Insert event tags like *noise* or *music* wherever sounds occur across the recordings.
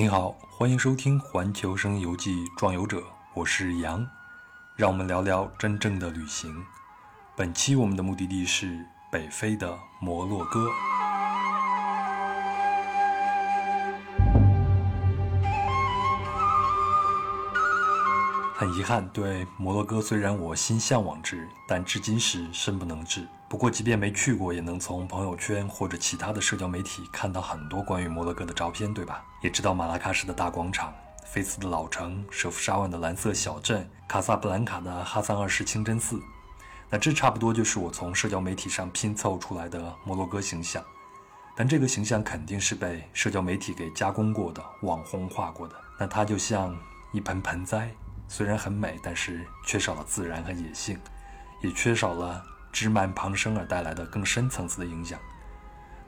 您好，欢迎收听《环球声游记·壮游者》，我是杨，让我们聊聊真正的旅行。本期我们的目的地是北非的摩洛哥。很遗憾，对摩洛哥虽然我心向往之，但至今是身不能至。不过，即便没去过，也能从朋友圈或者其他的社交媒体看到很多关于摩洛哥的照片，对吧？也知道马拉喀什的大广场、菲斯的老城、舍夫沙万的蓝色小镇、卡萨布兰卡的哈桑二世清真寺。那这差不多就是我从社交媒体上拼凑出来的摩洛哥形象。但这个形象肯定是被社交媒体给加工过的、网红化过的。那它就像一盆盆栽。虽然很美，但是缺少了自然和野性，也缺少了枝蔓旁生而带来的更深层次的影响。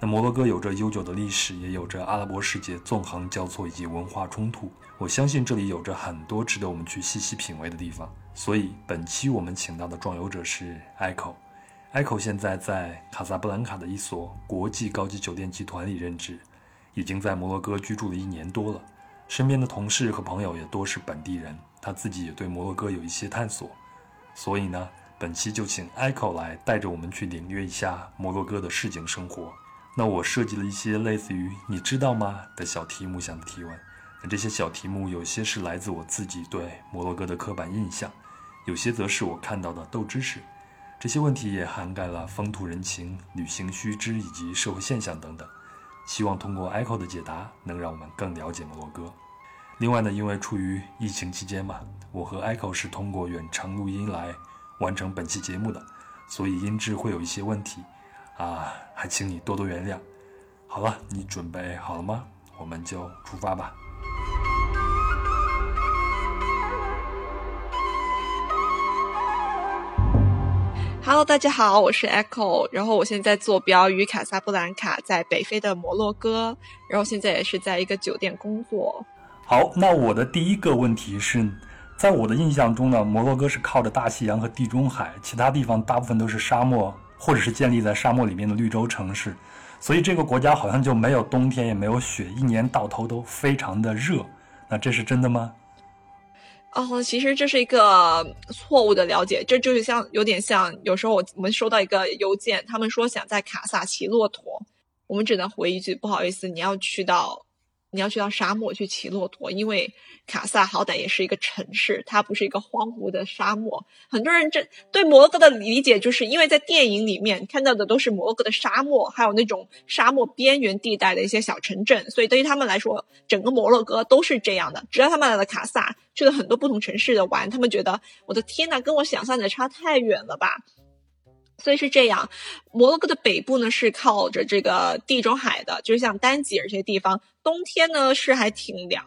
那摩洛哥有着悠久的历史，也有着阿拉伯世界纵横交错以及文化冲突。我相信这里有着很多值得我们去细细品味的地方。所以本期我们请到的壮游者是 Echo。Echo 现在在卡萨布兰卡的一所国际高级酒店集团里任职，已经在摩洛哥居住了一年多了。身边的同事和朋友也多是本地人。他自己也对摩洛哥有一些探索，所以呢，本期就请 Echo 来带着我们去领略一下摩洛哥的市井生活。那我设计了一些类似于“你知道吗”的小题目向的提问。那这些小题目有些是来自我自己对摩洛哥的刻板印象，有些则是我看到的豆知识。这些问题也涵盖了风土人情、旅行须知以及社会现象等等。希望通过 Echo 的解答，能让我们更了解摩洛哥。另外呢，因为处于疫情期间嘛，我和 Echo 是通过远程录音来完成本期节目的，所以音质会有一些问题，啊，还请你多多原谅。好了，你准备好了吗？我们就出发吧。Hello，大家好，我是 Echo，然后我现在坐标于卡萨布兰卡，在北非的摩洛哥，然后现在也是在一个酒店工作。好，那我的第一个问题是，在我的印象中呢，摩洛哥是靠着大西洋和地中海，其他地方大部分都是沙漠，或者是建立在沙漠里面的绿洲城市，所以这个国家好像就没有冬天，也没有雪，一年到头都非常的热。那这是真的吗？哦，其实这是一个错误的了解，这就是像有点像，有时候我我们收到一个邮件，他们说想在卡萨骑骆驼，我们只能回一句不好意思，你要去到。你要去到沙漠去骑骆驼，因为卡萨好歹也是一个城市，它不是一个荒芜的沙漠。很多人这对摩洛哥的理解，就是因为在电影里面看到的都是摩洛哥的沙漠，还有那种沙漠边缘地带的一些小城镇，所以对于他们来说，整个摩洛哥都是这样的。只要他们来了卡萨，去了很多不同城市的玩，他们觉得我的天呐，跟我想象的差太远了吧。所以是这样，摩洛哥的北部呢是靠着这个地中海的，就是像丹吉尔这些地方，冬天呢是还挺凉，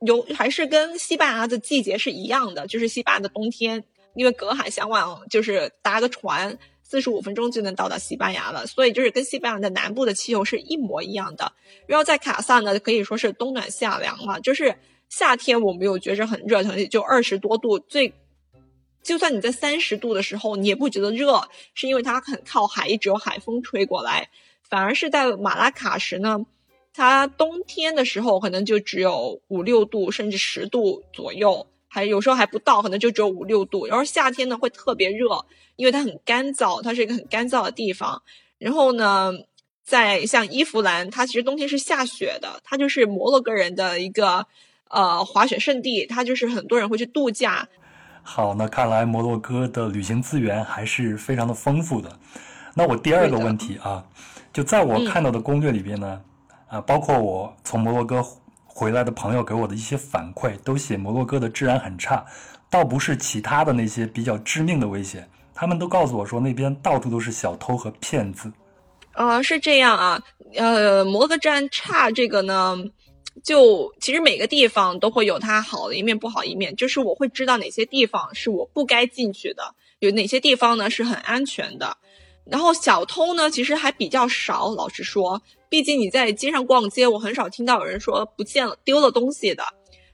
有还是跟西班牙的季节是一样的，就是西班牙的冬天，因为隔海相望，就是搭个船四十五分钟就能到达西班牙了，所以就是跟西班牙的南部的气候是一模一样的。然后在卡萨呢，可以说是冬暖夏凉了，就是夏天我没有觉着很热，可能就二十多度最。就算你在三十度的时候，你也不觉得热，是因为它很靠海，一直有海风吹过来。反而是在马拉喀什呢，它冬天的时候可能就只有五六度，甚至十度左右，还有时候还不到，可能就只有五六度。然后夏天呢会特别热，因为它很干燥，它是一个很干燥的地方。然后呢，在像伊芙兰，它其实冬天是下雪的，它就是摩洛哥人的一个呃滑雪圣地，它就是很多人会去度假。好，那看来摩洛哥的旅行资源还是非常的丰富的。那我第二个问题啊，就在我看到的攻略里边呢，啊，包括我从摩洛哥回来的朋友给我的一些反馈，都写摩洛哥的治安很差，倒不是其他的那些比较致命的危险，他们都告诉我说那边到处都是小偷和骗子。呃，是这样啊，呃，摩洛哥治安差这个呢。就其实每个地方都会有它好的一面，不好一面。就是我会知道哪些地方是我不该进去的，有哪些地方呢是很安全的。然后小偷呢，其实还比较少。老实说，毕竟你在街上逛街，我很少听到有人说不见了、丢了东西的。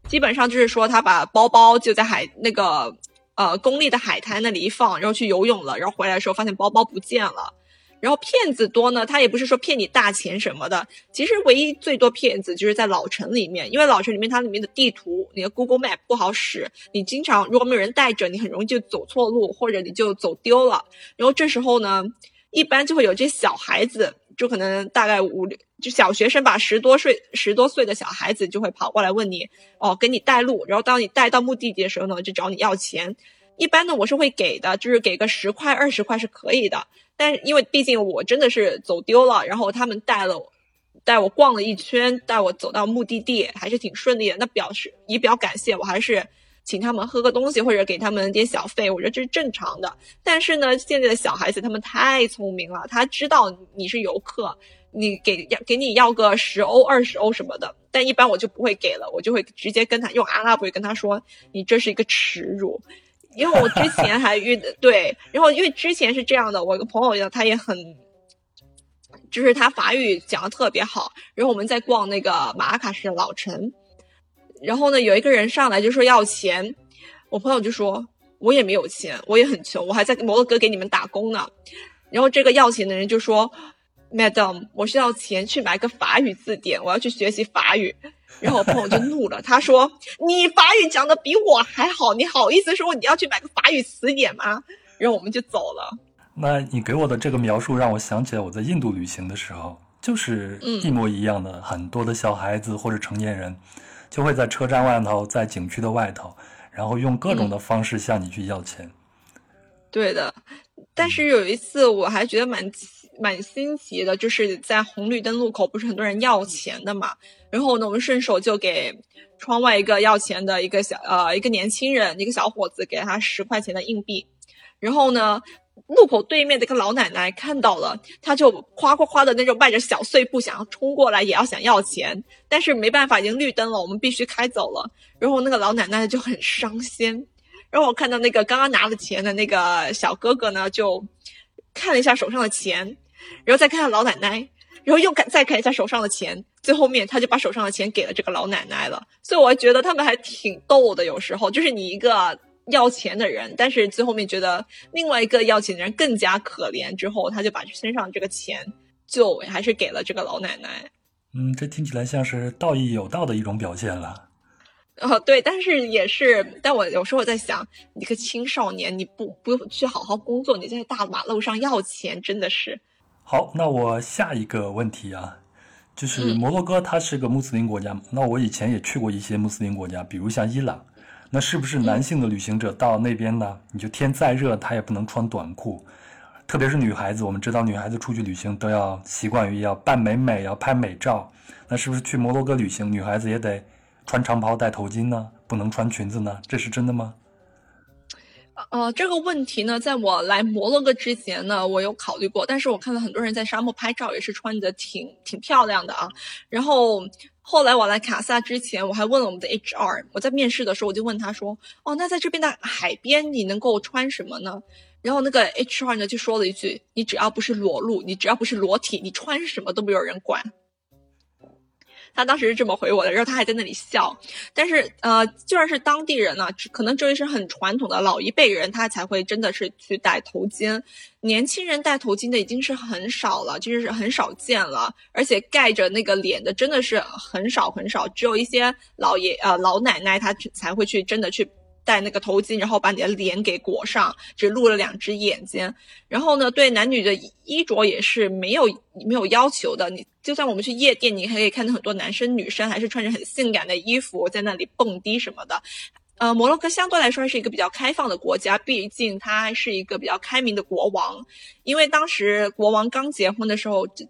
基本上就是说他把包包就在海那个呃公立的海滩那里一放，然后去游泳了，然后回来的时候发现包包不见了。然后骗子多呢，他也不是说骗你大钱什么的，其实唯一最多骗子就是在老城里面，因为老城里面它里面的地图，你的 Google Map 不好使，你经常如果没有人带着，你很容易就走错路，或者你就走丢了。然后这时候呢，一般就会有这小孩子，就可能大概五六，就小学生吧，十多岁十多岁的小孩子就会跑过来问你，哦，给你带路。然后当你带到目的地的时候呢，就找你要钱。一般呢，我是会给的，就是给个十块二十块是可以的。但是因为毕竟我真的是走丢了，然后他们带了带我逛了一圈，带我走到目的地，还是挺顺利的。那表示以表感谢，我还是请他们喝个东西或者给他们点小费，我觉得这是正常的。但是呢，现在的小孩子他们太聪明了，他知道你是游客，你给要给你要个十欧二十欧什么的，但一般我就不会给了，我就会直接跟他用阿拉伯语跟他说，你这是一个耻辱。因为我之前还遇对，然后因为之前是这样的，我一个朋友他也很，就是他法语讲的特别好。然后我们在逛那个马拉喀什的老城，然后呢有一个人上来就说要钱，我朋友就说我也没有钱，我也很穷，我还在摩洛哥给你们打工呢。然后这个要钱的人就说，Madam，我需要钱去买个法语字典，我要去学习法语。然后我朋友就怒了，他说：“你法语讲的比我还好，你好意思说你要去买个法语词典吗？”然后我们就走了。那你给我的这个描述让我想起来我在印度旅行的时候，就是一模一样的。很多的小孩子或者成年人就会在车站外头，在景区的外头，然后用各种的方式向你去要钱。对的，但是有一次我还觉得蛮蛮新奇的，就是在红绿灯路口，不是很多人要钱的嘛。然后呢，我们顺手就给窗外一个要钱的一个小呃一个年轻人，一个小伙子，给了他十块钱的硬币。然后呢，路口对面的一个老奶奶看到了，她就夸夸夸的那种迈着小碎步想要冲过来，也要想要钱。但是没办法，已经绿灯了，我们必须开走了。然后那个老奶奶就很伤心。然后我看到那个刚刚拿了钱的那个小哥哥呢，就看了一下手上的钱，然后再看看老奶奶。然后又看再看一下手上的钱，最后面他就把手上的钱给了这个老奶奶了。所以我觉得他们还挺逗的。有时候就是你一个要钱的人，但是最后面觉得另外一个要钱的人更加可怜，之后他就把身上这个钱就还是给了这个老奶奶。嗯，这听起来像是道义有道的一种表现了。哦，对，但是也是，但我有时候在想，你个青少年你不不去好好工作，你在大马路上要钱，真的是。好，那我下一个问题啊，就是摩洛哥它是个穆斯林国家嘛？那我以前也去过一些穆斯林国家，比如像伊朗，那是不是男性的旅行者到那边呢？你就天再热，他也不能穿短裤，特别是女孩子，我们知道女孩子出去旅行都要习惯于要扮美美，要拍美照，那是不是去摩洛哥旅行，女孩子也得穿长袍戴头巾呢？不能穿裙子呢？这是真的吗？呃，这个问题呢，在我来摩洛哥之前呢，我有考虑过，但是我看到很多人在沙漠拍照，也是穿的挺挺漂亮的啊。然后后来我来卡萨之前，我还问了我们的 HR，我在面试的时候我就问他说：“哦，那在这边的海边你能够穿什么呢？”然后那个 HR 呢就说了一句：“你只要不是裸露，你只要不是裸体，你穿什么都没有人管。”他当时是这么回我的，然后他还在那里笑。但是，呃，就算是当地人呢，可能这位是很传统的老一辈人，他才会真的是去戴头巾。年轻人戴头巾的已经是很少了，就是很少见了。而且盖着那个脸的真的是很少很少，只有一些老爷呃老奶奶，她才会去真的去。戴那个头巾，然后把你的脸给裹上，只露了两只眼睛。然后呢，对男女的衣着也是没有没有要求的。你就算我们去夜店，你还可以看到很多男生女生还是穿着很性感的衣服在那里蹦迪什么的。呃，摩洛哥相对来说还是一个比较开放的国家，毕竟它是一个比较开明的国王。因为当时国王刚结婚的时候，整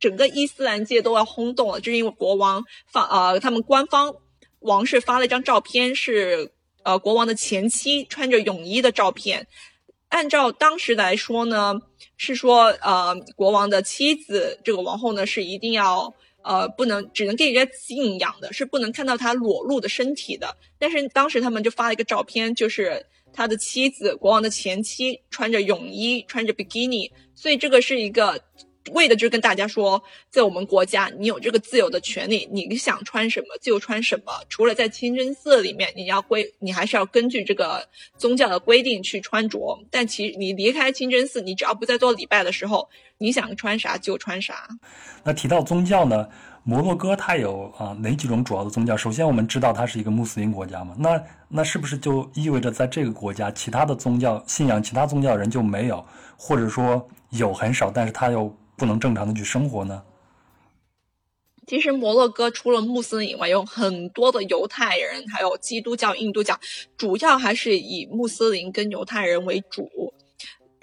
整个伊斯兰界都要轰动了，就是因为国王发呃，他们官方王室发了一张照片是。呃，国王的前妻穿着泳衣的照片，按照当时来说呢，是说呃，国王的妻子这个王后呢是一定要呃不能只能给人家敬仰的，是不能看到她裸露的身体的。但是当时他们就发了一个照片，就是他的妻子国王的前妻穿着泳衣，穿着比基尼，所以这个是一个为的就是跟大家说，在我们国家，你有这个自由的权利，你想穿什么就穿什么。除了在清真寺里面，你要规，你还是要根据这个宗教的规定去穿着。但其你离开清真寺，你只要不在做礼拜的时候，你想穿啥就穿啥。那提到宗教呢？摩洛哥它有啊哪几种主要的宗教？首先我们知道它是一个穆斯林国家嘛，那那是不是就意味着在这个国家，其他的宗教信仰其他宗教人就没有，或者说有很少，但是他又不能正常的去生活呢？其实摩洛哥除了穆斯林以外，有很多的犹太人，还有基督教、印度教，主要还是以穆斯林跟犹太人为主。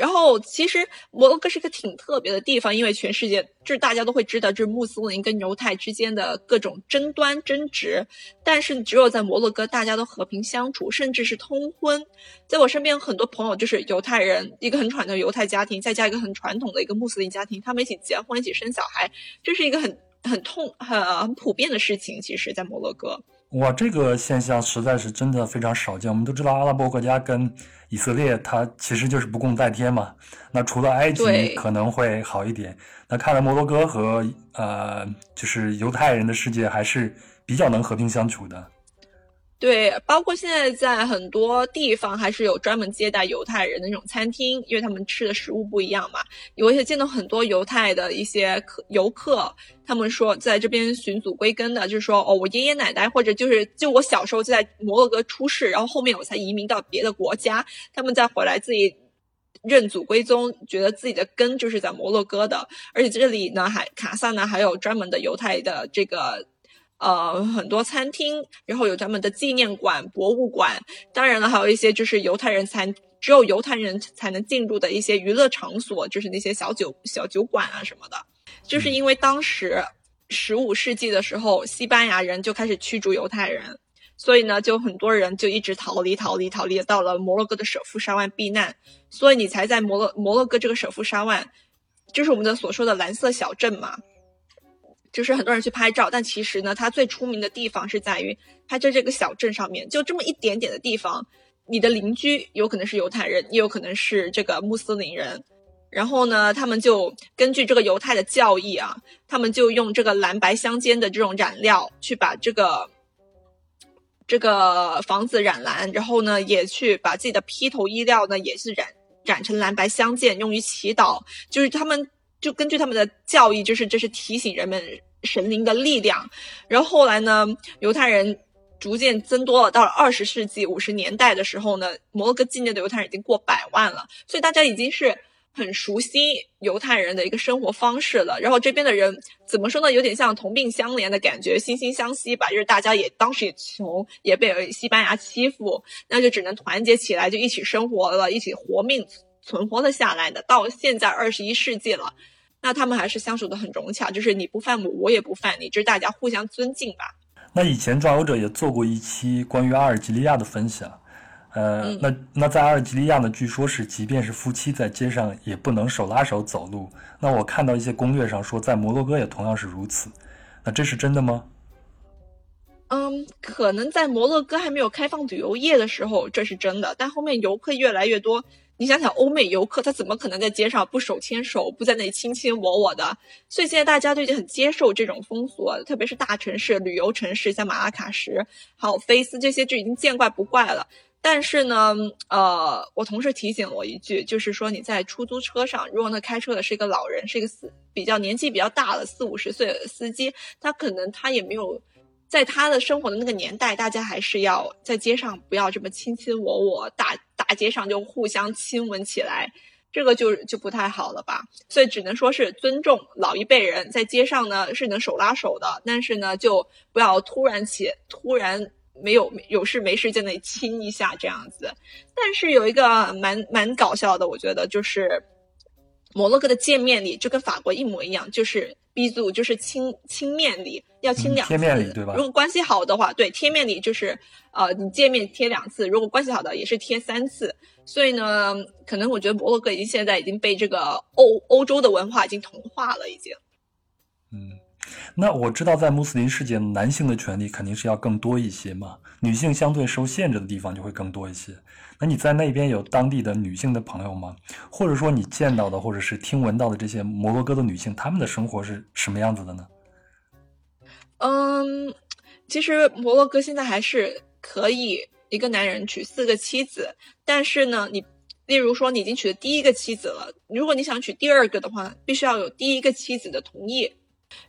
然后，其实摩洛哥是一个挺特别的地方，因为全世界就是大家都会知道，就是穆斯林跟犹太之间的各种争端争执，但是只有在摩洛哥，大家都和平相处，甚至是通婚。在我身边很多朋友就是犹太人，一个很传统的犹太家庭，再加一个很传统的一个穆斯林家庭，他们一起结婚，一起生小孩，这是一个很很痛很很普遍的事情。其实，在摩洛哥。哇，这个现象实在是真的非常少见。我们都知道，阿拉伯国家跟以色列，它其实就是不共戴天嘛。那除了埃及可能会好一点，那看来摩洛哥和呃，就是犹太人的世界还是比较能和平相处的。对，包括现在在很多地方还是有专门接待犹太人的那种餐厅，因为他们吃的食物不一样嘛。我也见到很多犹太的一些客游客，他们说在这边寻祖归根的，就是说哦，我爷爷奶奶或者就是就我小时候就在摩洛哥出世，然后后面我才移民到别的国家，他们再回来自己认祖归宗，觉得自己的根就是在摩洛哥的，而且这里呢还卡萨呢还有专门的犹太的这个。呃，很多餐厅，然后有他们的纪念馆、博物馆，当然了，还有一些就是犹太人才只有犹太人才能进入的一些娱乐场所，就是那些小酒小酒馆啊什么的。就是因为当时十五世纪的时候，西班牙人就开始驱逐犹太人，所以呢，就很多人就一直逃离、逃离、逃离，到了摩洛哥的舍夫沙万避难。所以你才在摩洛摩洛哥这个舍夫沙万，就是我们的所说的蓝色小镇嘛。就是很多人去拍照，但其实呢，它最出名的地方是在于它在这个小镇上面，就这么一点点的地方，你的邻居有可能是犹太人，也有可能是这个穆斯林人。然后呢，他们就根据这个犹太的教义啊，他们就用这个蓝白相间的这种染料去把这个这个房子染蓝，然后呢，也去把自己的披头衣料呢也是染染成蓝白相间，用于祈祷，就是他们。就根据他们的教义，就是这是提醒人们神灵的力量。然后后来呢，犹太人逐渐增多了。到了二十世纪五十年代的时候呢，摩洛哥境内的犹太人已经过百万了。所以大家已经是很熟悉犹太人的一个生活方式了。然后这边的人怎么说呢？有点像同病相怜的感觉，惺惺相惜吧。就是大家也当时也穷，也被西班牙欺负，那就只能团结起来，就一起生活了，一起活命存活了下来的。到现在二十一世纪了。那他们还是相处的很融洽，就是你不犯我，我也不犯你，就是大家互相尊敬吧。那以前抓游者也做过一期关于阿尔及利亚的分享，呃，那那在阿尔及利亚呢，据说是即便是夫妻在街上也不能手拉手走路。那我看到一些攻略上说，在摩洛哥也同样是如此。那这是真的吗？嗯，可能在摩洛哥还没有开放旅游业的时候，这是真的，但后面游客越来越多。你想想，欧美游客他怎么可能在街上不手牵手，不在那里卿卿我我的？所以现在大家都已经很接受这种风俗，特别是大城市、旅游城市，像马拉喀什、还有菲斯这些就已经见怪不怪了。但是呢，呃，我同事提醒我一句，就是说你在出租车上，如果那开车的是一个老人，是一个四比较年纪比较大的四五十岁的司机，他可能他也没有。在他的生活的那个年代，大家还是要在街上不要这么卿卿我我，大大大街上就互相亲吻起来，这个就就不太好了吧？所以只能说是尊重老一辈人，在街上呢是能手拉手的，但是呢就不要突然起突然没有有事没事在那里亲一下这样子。但是有一个蛮蛮搞笑的，我觉得就是摩洛哥的见面礼就跟法国一模一样，就是。B 组就是亲亲面礼，要亲两次。贴面礼对吧？如果关系好的话，对贴面礼就是，呃，你见面贴两次；如果关系好的，也是贴三次。所以呢，可能我觉得摩洛哥已经现在已经被这个欧欧洲的文化已经同化了，已经。嗯，那我知道，在穆斯林世界，男性的权利肯定是要更多一些嘛，女性相对受限制的地方就会更多一些。那你在那边有当地的女性的朋友吗？或者说你见到的，或者是听闻到的这些摩洛哥的女性，她们的生活是什么样子的呢？嗯，其实摩洛哥现在还是可以一个男人娶四个妻子，但是呢，你例如说你已经娶了第一个妻子了，如果你想娶第二个的话，必须要有第一个妻子的同意。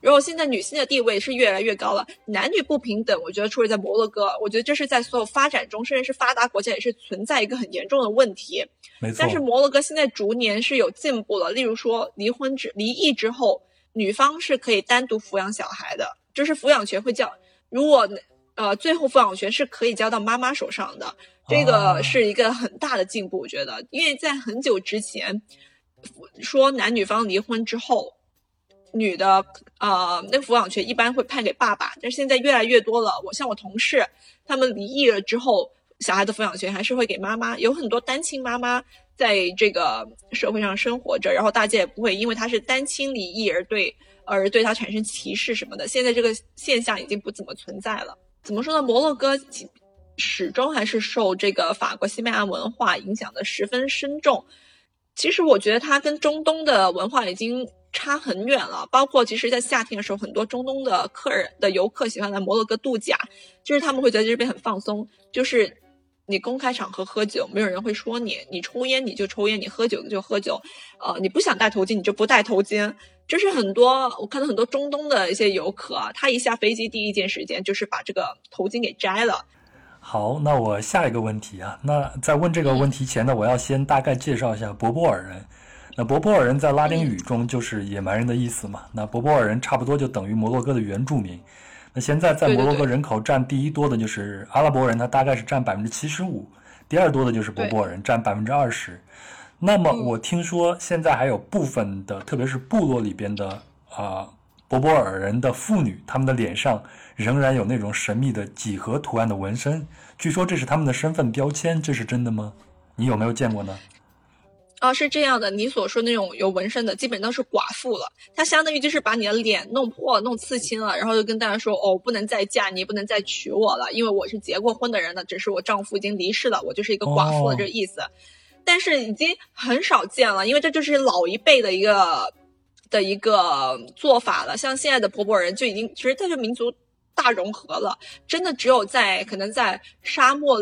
然后现在女性的地位是越来越高了，男女不平等，我觉得出现在摩洛哥，我觉得这是在所有发展中，甚至是发达国家也是存在一个很严重的问题。没错。但是摩洛哥现在逐年是有进步了，例如说离婚之离异之后，女方是可以单独抚养小孩的，就是抚养权会交，如果呃最后抚养权是可以交到妈妈手上的，这个是一个很大的进步，我觉得，因为在很久之前说男女方离婚之后。女的，呃，那个抚养权一般会判给爸爸，但是现在越来越多了。我像我同事，他们离异了之后，小孩的抚养权还是会给妈妈。有很多单亲妈妈在这个社会上生活着，然后大家也不会因为她是单亲离异而对而对她产生歧视什么的。现在这个现象已经不怎么存在了。怎么说呢？摩洛哥始终还是受这个法国、西班牙文化影响的十分深重。其实我觉得它跟中东的文化已经。差很远了，包括其实，在夏天的时候，很多中东的客人的游客喜欢来摩洛哥度假，就是他们会觉得这边很放松，就是你公开场合喝酒，没有人会说你，你抽烟你就抽烟，你喝酒就喝酒，呃，你不想戴头巾你就不戴头巾，就是很多我看到很多中东的一些游客啊，他一下飞机第一件时间就是把这个头巾给摘了。好，那我下一个问题啊，那在问这个问题前呢，我要先大概介绍一下博波尔人。那博波尔人在拉丁语中就是野蛮人的意思嘛？那博波尔人差不多就等于摩洛哥的原住民。那现在在摩洛哥人口占第一多的就是阿拉伯人，他大概是占百分之七十五，第二多的就是博波尔人，占百分之二十。那么我听说现在还有部分的，特别是部落里边的啊博波尔人的妇女，他们的脸上仍然有那种神秘的几何图案的纹身，据说这是他们的身份标签，这是真的吗？你有没有见过呢？啊，是这样的，你所说那种有纹身的，基本都是寡妇了。她相当于就是把你的脸弄破、弄刺青了，然后就跟大家说：“哦，不能再嫁你，不能再娶我了，因为我是结过婚的人了，只是我丈夫已经离世了，我就是一个寡妇的这个意思。”但是已经很少见了，因为这就是老一辈的一个的一个做法了。像现在的婆婆人就已经，其实它是民族大融合了，真的只有在可能在沙漠。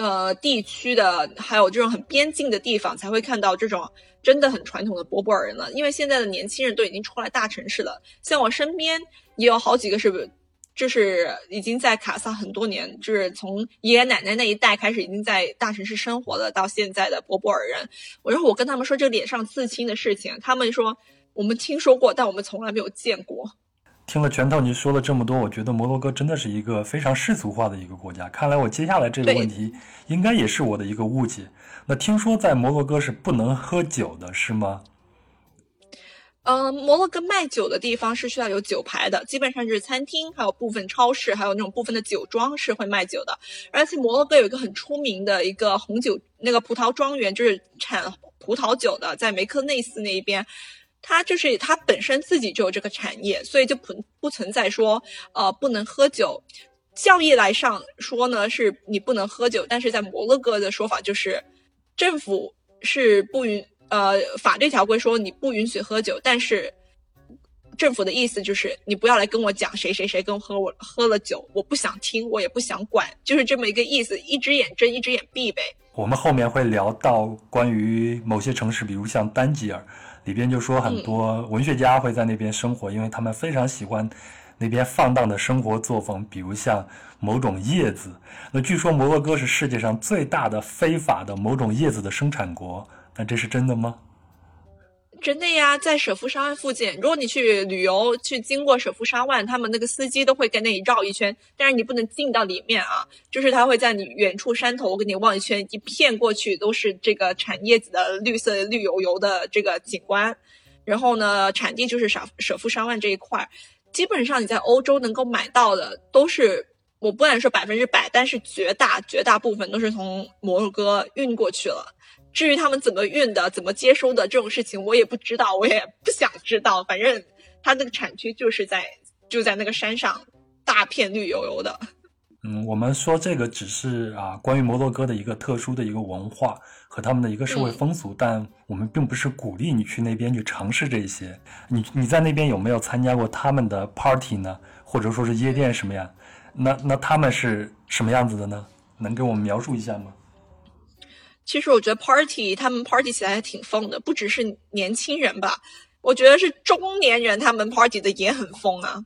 呃，地区的还有这种很边境的地方，才会看到这种真的很传统的波波尔人了。因为现在的年轻人都已经出来大城市了，像我身边也有好几个是，就是已经在卡萨很多年，就是从爷爷奶奶那一代开始已经在大城市生活了，到现在的波波尔人。然后我跟他们说这脸上刺青的事情，他们说我们听说过，但我们从来没有见过。听了全套，你说了这么多，我觉得摩洛哥真的是一个非常世俗化的一个国家。看来我接下来这个问题应该也是我的一个误解。那听说在摩洛哥是不能喝酒的，是吗？嗯，摩洛哥卖酒的地方是需要有酒牌的，基本上就是餐厅，还有部分超市，还有那种部分的酒庄是会卖酒的。而且摩洛哥有一个很出名的一个红酒，那个葡萄庄园就是产葡萄酒的，在梅克内斯那一边。他就是他本身自己就有这个产业，所以就不不存在说呃不能喝酒。教义来上说呢，是你不能喝酒，但是在摩洛哥的说法就是，政府是不允呃法律条规说你不允许喝酒，但是政府的意思就是你不要来跟我讲谁谁谁跟我喝我喝了酒，我不想听，我也不想管，就是这么一个意思，一只眼睁一只眼闭呗。我们后面会聊到关于某些城市，比如像丹吉尔。里边就说很多文学家会在那边生活，因为他们非常喜欢那边放荡的生活作风，比如像某种叶子。那据说摩洛哥是世界上最大的非法的某种叶子的生产国，那这是真的吗？真的呀，在舍夫沙湾附近，如果你去旅游，去经过舍夫沙湾，他们那个司机都会跟那里绕一圈，但是你不能进到里面啊，就是他会在你远处山头给你望一圈，一片过去都是这个产叶子的绿色绿油油的这个景观，然后呢，产地就是舍舍夫沙湾这一块，基本上你在欧洲能够买到的都是，我不敢说百分之百，但是绝大绝大部分都是从摩洛哥运过去了。至于他们怎么运的、怎么接收的这种事情，我也不知道，我也不想知道。反正它那个产区就是在就在那个山上，大片绿油油的。嗯，我们说这个只是啊，关于摩洛哥的一个特殊的一个文化和他们的一个社会风俗，但我们并不是鼓励你去那边去尝试这些。你你在那边有没有参加过他们的 party 呢？或者说是夜店什么呀？那那他们是什么样子的呢？能给我们描述一下吗？其实我觉得 party 他们 party 起来还挺疯的，不只是年轻人吧，我觉得是中年人他们 party 的也很疯啊。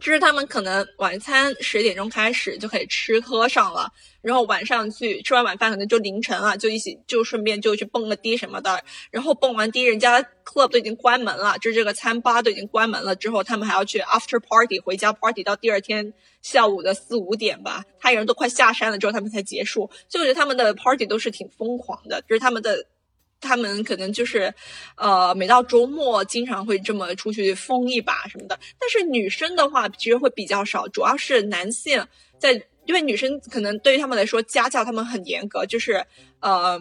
就是他们可能晚餐十点钟开始就可以吃喝上了，然后晚上去吃完晚饭可能就凌晨了，就一起就顺便就去蹦个迪什么的，然后蹦完迪人家 club 都已经关门了，就是这个餐吧都已经关门了之后，他们还要去 after party 回家 party 到第二天下午的四五点吧，太阳都快下山了之后他们才结束，所以我觉得他们的 party 都是挺疯狂的，就是他们的。他们可能就是，呃，每到周末经常会这么出去疯一把什么的。但是女生的话，其实会比较少，主要是男性在，因为女生可能对于他们来说，家教他们很严格，就是呃，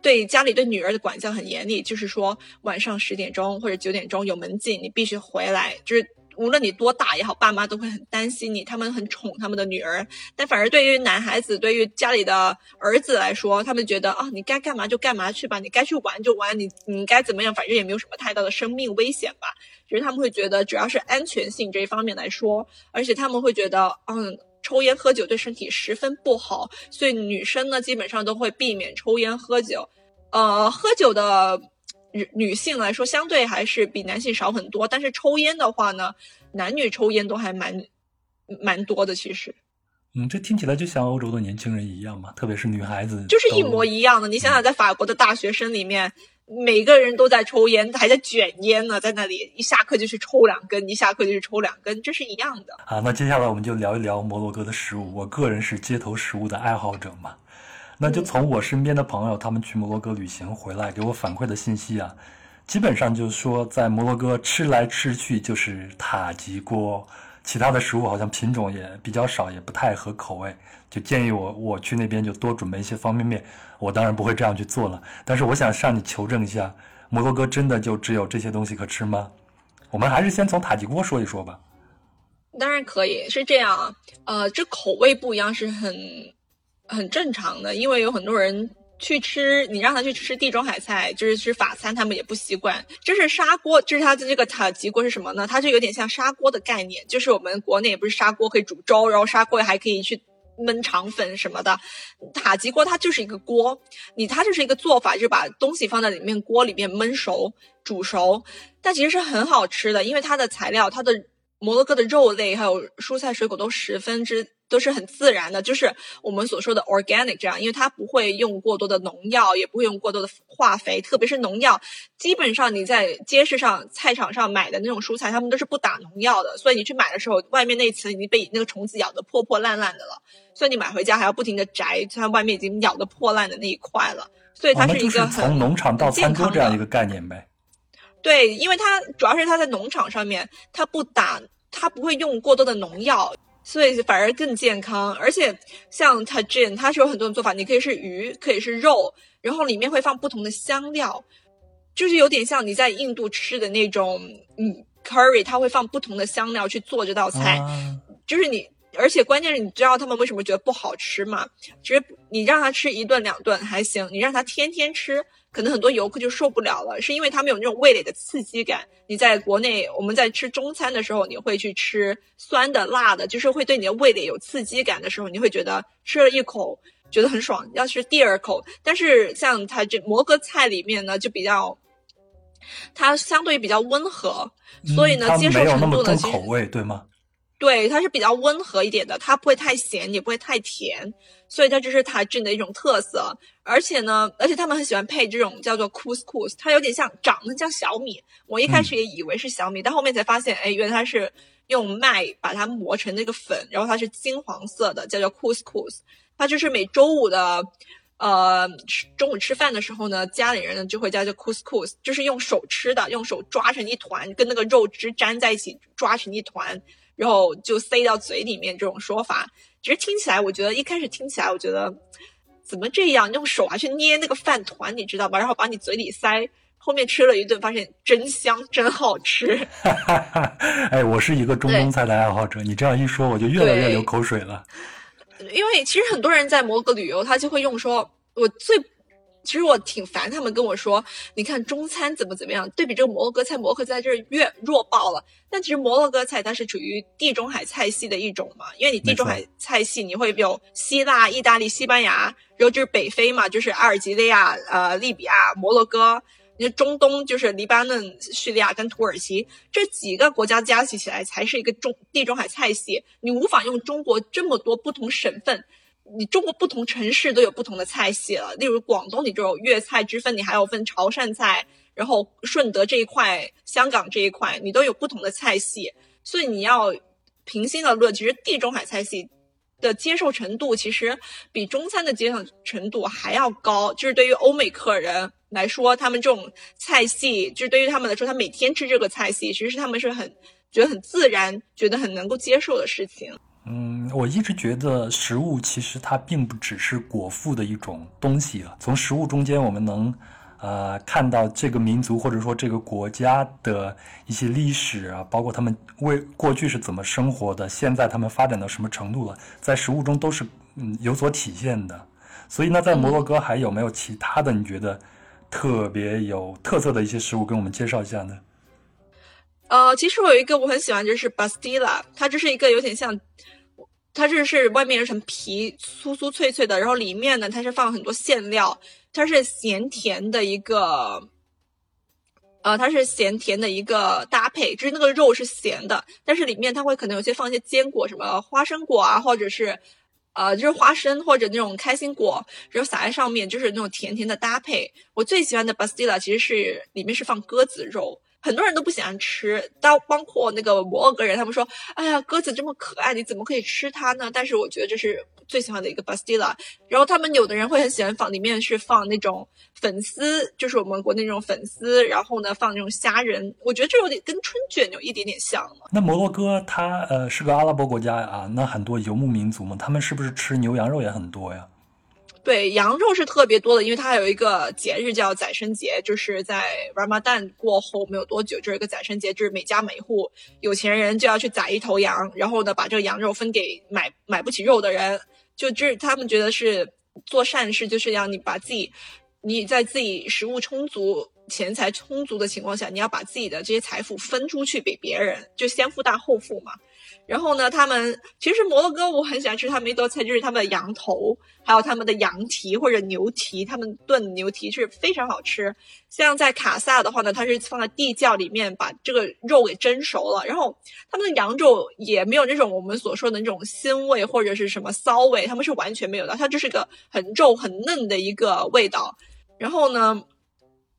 对家里对女儿的管教很严厉，就是说晚上十点钟或者九点钟有门禁，你必须回来，就是。无论你多大也好，爸妈都会很担心你，他们很宠他们的女儿。但反而对于男孩子，对于家里的儿子来说，他们觉得啊，你该干嘛就干嘛去吧，你该去玩就玩，你你该怎么样，反正也没有什么太大的生命危险吧。就是他们会觉得，主要是安全性这一方面来说，而且他们会觉得，嗯，抽烟喝酒对身体十分不好，所以女生呢，基本上都会避免抽烟喝酒。呃，喝酒的。女女性来说，相对还是比男性少很多。但是抽烟的话呢，男女抽烟都还蛮蛮多的。其实，嗯，这听起来就像欧洲的年轻人一样嘛，特别是女孩子，就是一模一样的。你想想，在法国的大学生里面，每个人都在抽烟，还在卷烟呢，在那里一下课就去抽两根，一下课就去抽两根，这是一样的。啊，那接下来我们就聊一聊摩洛哥的食物。我个人是街头食物的爱好者嘛。那就从我身边的朋友，他们去摩洛哥旅行回来给我反馈的信息啊，基本上就是说，在摩洛哥吃来吃去就是塔吉锅，其他的食物好像品种也比较少，也不太合口味，就建议我我去那边就多准备一些方便面。我当然不会这样去做了，但是我想向你求证一下，摩洛哥真的就只有这些东西可吃吗？我们还是先从塔吉锅说一说吧。当然可以，是这样啊，呃，这口味不一样是很。很正常的，因为有很多人去吃，你让他去吃地中海菜，就是吃法餐，他们也不习惯。这是砂锅，这是它的这个塔吉锅是什么呢？它就有点像砂锅的概念，就是我们国内不是砂锅可以煮粥，然后砂锅还可以去焖肠粉什么的。塔吉锅它就是一个锅，你它就是一个做法，就是把东西放在里面锅里面焖熟、煮熟，但其实是很好吃的，因为它的材料，它的摩洛哥的肉类还有蔬菜水果都十分之。都是很自然的，就是我们所说的 organic 这样，因为它不会用过多的农药，也不会用过多的化肥，特别是农药。基本上你在街市上、菜场上买的那种蔬菜，他们都是不打农药的，所以你去买的时候，外面那一层已经被那个虫子咬得破破烂烂的了，所以你买回家还要不停的摘它外面已经咬得破烂的那一块了。所以它是一个从农场到餐桌这样一个概念呗。对，因为它主要是它在农场上面，它不打，它不会用过多的农药。所以反而更健康，而且像 tajin，它是有很多种做法，你可以是鱼，可以是肉，然后里面会放不同的香料，就是有点像你在印度吃的那种，嗯，curry，它会放不同的香料去做这道菜，就是你，而且关键是你知道他们为什么觉得不好吃吗？其实你让他吃一顿两顿还行，你让他天天吃。可能很多游客就受不了了，是因为他们有那种味蕾的刺激感。你在国内，我们在吃中餐的时候，你会去吃酸的、辣的，就是会对你的味蕾有刺激感的时候，你会觉得吃了一口觉得很爽，要吃第二口。但是像它这摩哥菜里面呢，就比较，它相对比较温和，所以呢，接受程度呢，口味对吗？对，它是比较温和一点的，它不会太咸，也不会太甜，所以它这是塔镇的一种特色。而且呢，而且他们很喜欢配这种叫做 couscous，它有点像长得像小米。我一开始也以为是小米，但后面才发现，哎，原来它是用麦把它磨成那个粉，然后它是金黄色的，叫做 couscous。它就是每周五的，呃，中午吃饭的时候呢，家里人呢就会叫做 couscous，就是用手吃的，用手抓成一团，跟那个肉汁粘在一起，抓成一团。然后就塞到嘴里面这种说法，其实听起来，我觉得一开始听起来，我觉得怎么这样用手啊去捏那个饭团，你知道吧？然后把你嘴里塞，后面吃了一顿，发现真香，真好吃。*laughs* 哎，我是一个中东菜的爱好者，你这样一说，我就越来越流口水了。因为其实很多人在摩洛哥旅游，他就会用说，我最。其实我挺烦他们跟我说，你看中餐怎么怎么样，对比这个摩洛哥菜，摩洛哥在这儿越弱爆了。但其实摩洛哥菜它是处于地中海菜系的一种嘛，因为你地中海菜系你会有希腊、意大利、西班牙，然后就是北非嘛，就是阿尔及利亚、呃利比亚、摩洛哥。你中东就是黎巴嫩、叙利亚跟土耳其这几个国家加起起来才是一个中地中海菜系，你无法用中国这么多不同省份。你中国不同城市都有不同的菜系了，例如广东你就有粤菜之分，你还有分潮汕菜，然后顺德这一块、香港这一块，你都有不同的菜系，所以你要平心而论，其实地中海菜系的接受程度其实比中餐的接受程度还要高，就是对于欧美客人来说，他们这种菜系，就是对于他们来说，他每天吃这个菜系，其实是他们是很觉得很自然，觉得很能够接受的事情。嗯，我一直觉得食物其实它并不只是果腹的一种东西啊。从食物中间，我们能呃看到这个民族或者说这个国家的一些历史啊，包括他们为过去是怎么生活的，现在他们发展到什么程度了，在食物中都是嗯有所体现的。所以呢，在摩洛哥还有没有其他的你觉得特别有特色的一些食物，跟我们介绍一下呢？呃，其实我有一个我很喜欢，就是 Bastila，它就是一个有点像。它这是外面一层皮，酥酥脆脆的，然后里面呢，它是放很多馅料，它是咸甜的一个，呃，它是咸甜的一个搭配，就是那个肉是咸的，但是里面它会可能有些放一些坚果，什么花生果啊，或者是，呃，就是花生或者那种开心果，然后撒在上面，就是那种甜甜的搭配。我最喜欢的 Bastila 其实是里面是放鸽子肉。很多人都不喜欢吃，到包括那个摩洛哥人，他们说：“哎呀，鸽子这么可爱，你怎么可以吃它呢？”但是我觉得这是最喜欢的一个 Bastila。然后他们有的人会很喜欢放，里面是放那种粉丝，就是我们国内那种粉丝，然后呢放那种虾仁。我觉得这有点跟春卷有一点点像。那摩洛哥它呃是个阿拉伯国家啊，那很多游牧民族嘛，他们是不是吃牛羊肉也很多呀？对，羊肉是特别多的，因为它有一个节日叫宰生节，就是在 Ramadan 过后没有多久，就是一个宰生节，就是每家每户有钱人就要去宰一头羊，然后呢把这个羊肉分给买买不起肉的人，就这他们觉得是做善事，就是要你把自己你在自己食物充足、钱财充足的情况下，你要把自己的这些财富分出去给别人，就先富大后富嘛。然后呢，他们其实摩洛哥我很喜欢吃他们一道菜，就是他们的羊头，还有他们的羊蹄或者牛蹄，他们炖牛蹄是非常好吃。像在卡萨的话呢，它是放在地窖里面把这个肉给蒸熟了，然后他们的羊肉也没有那种我们所说的那种腥味或者是什么骚味，他们是完全没有的，它就是个很肉很嫩的一个味道。然后呢，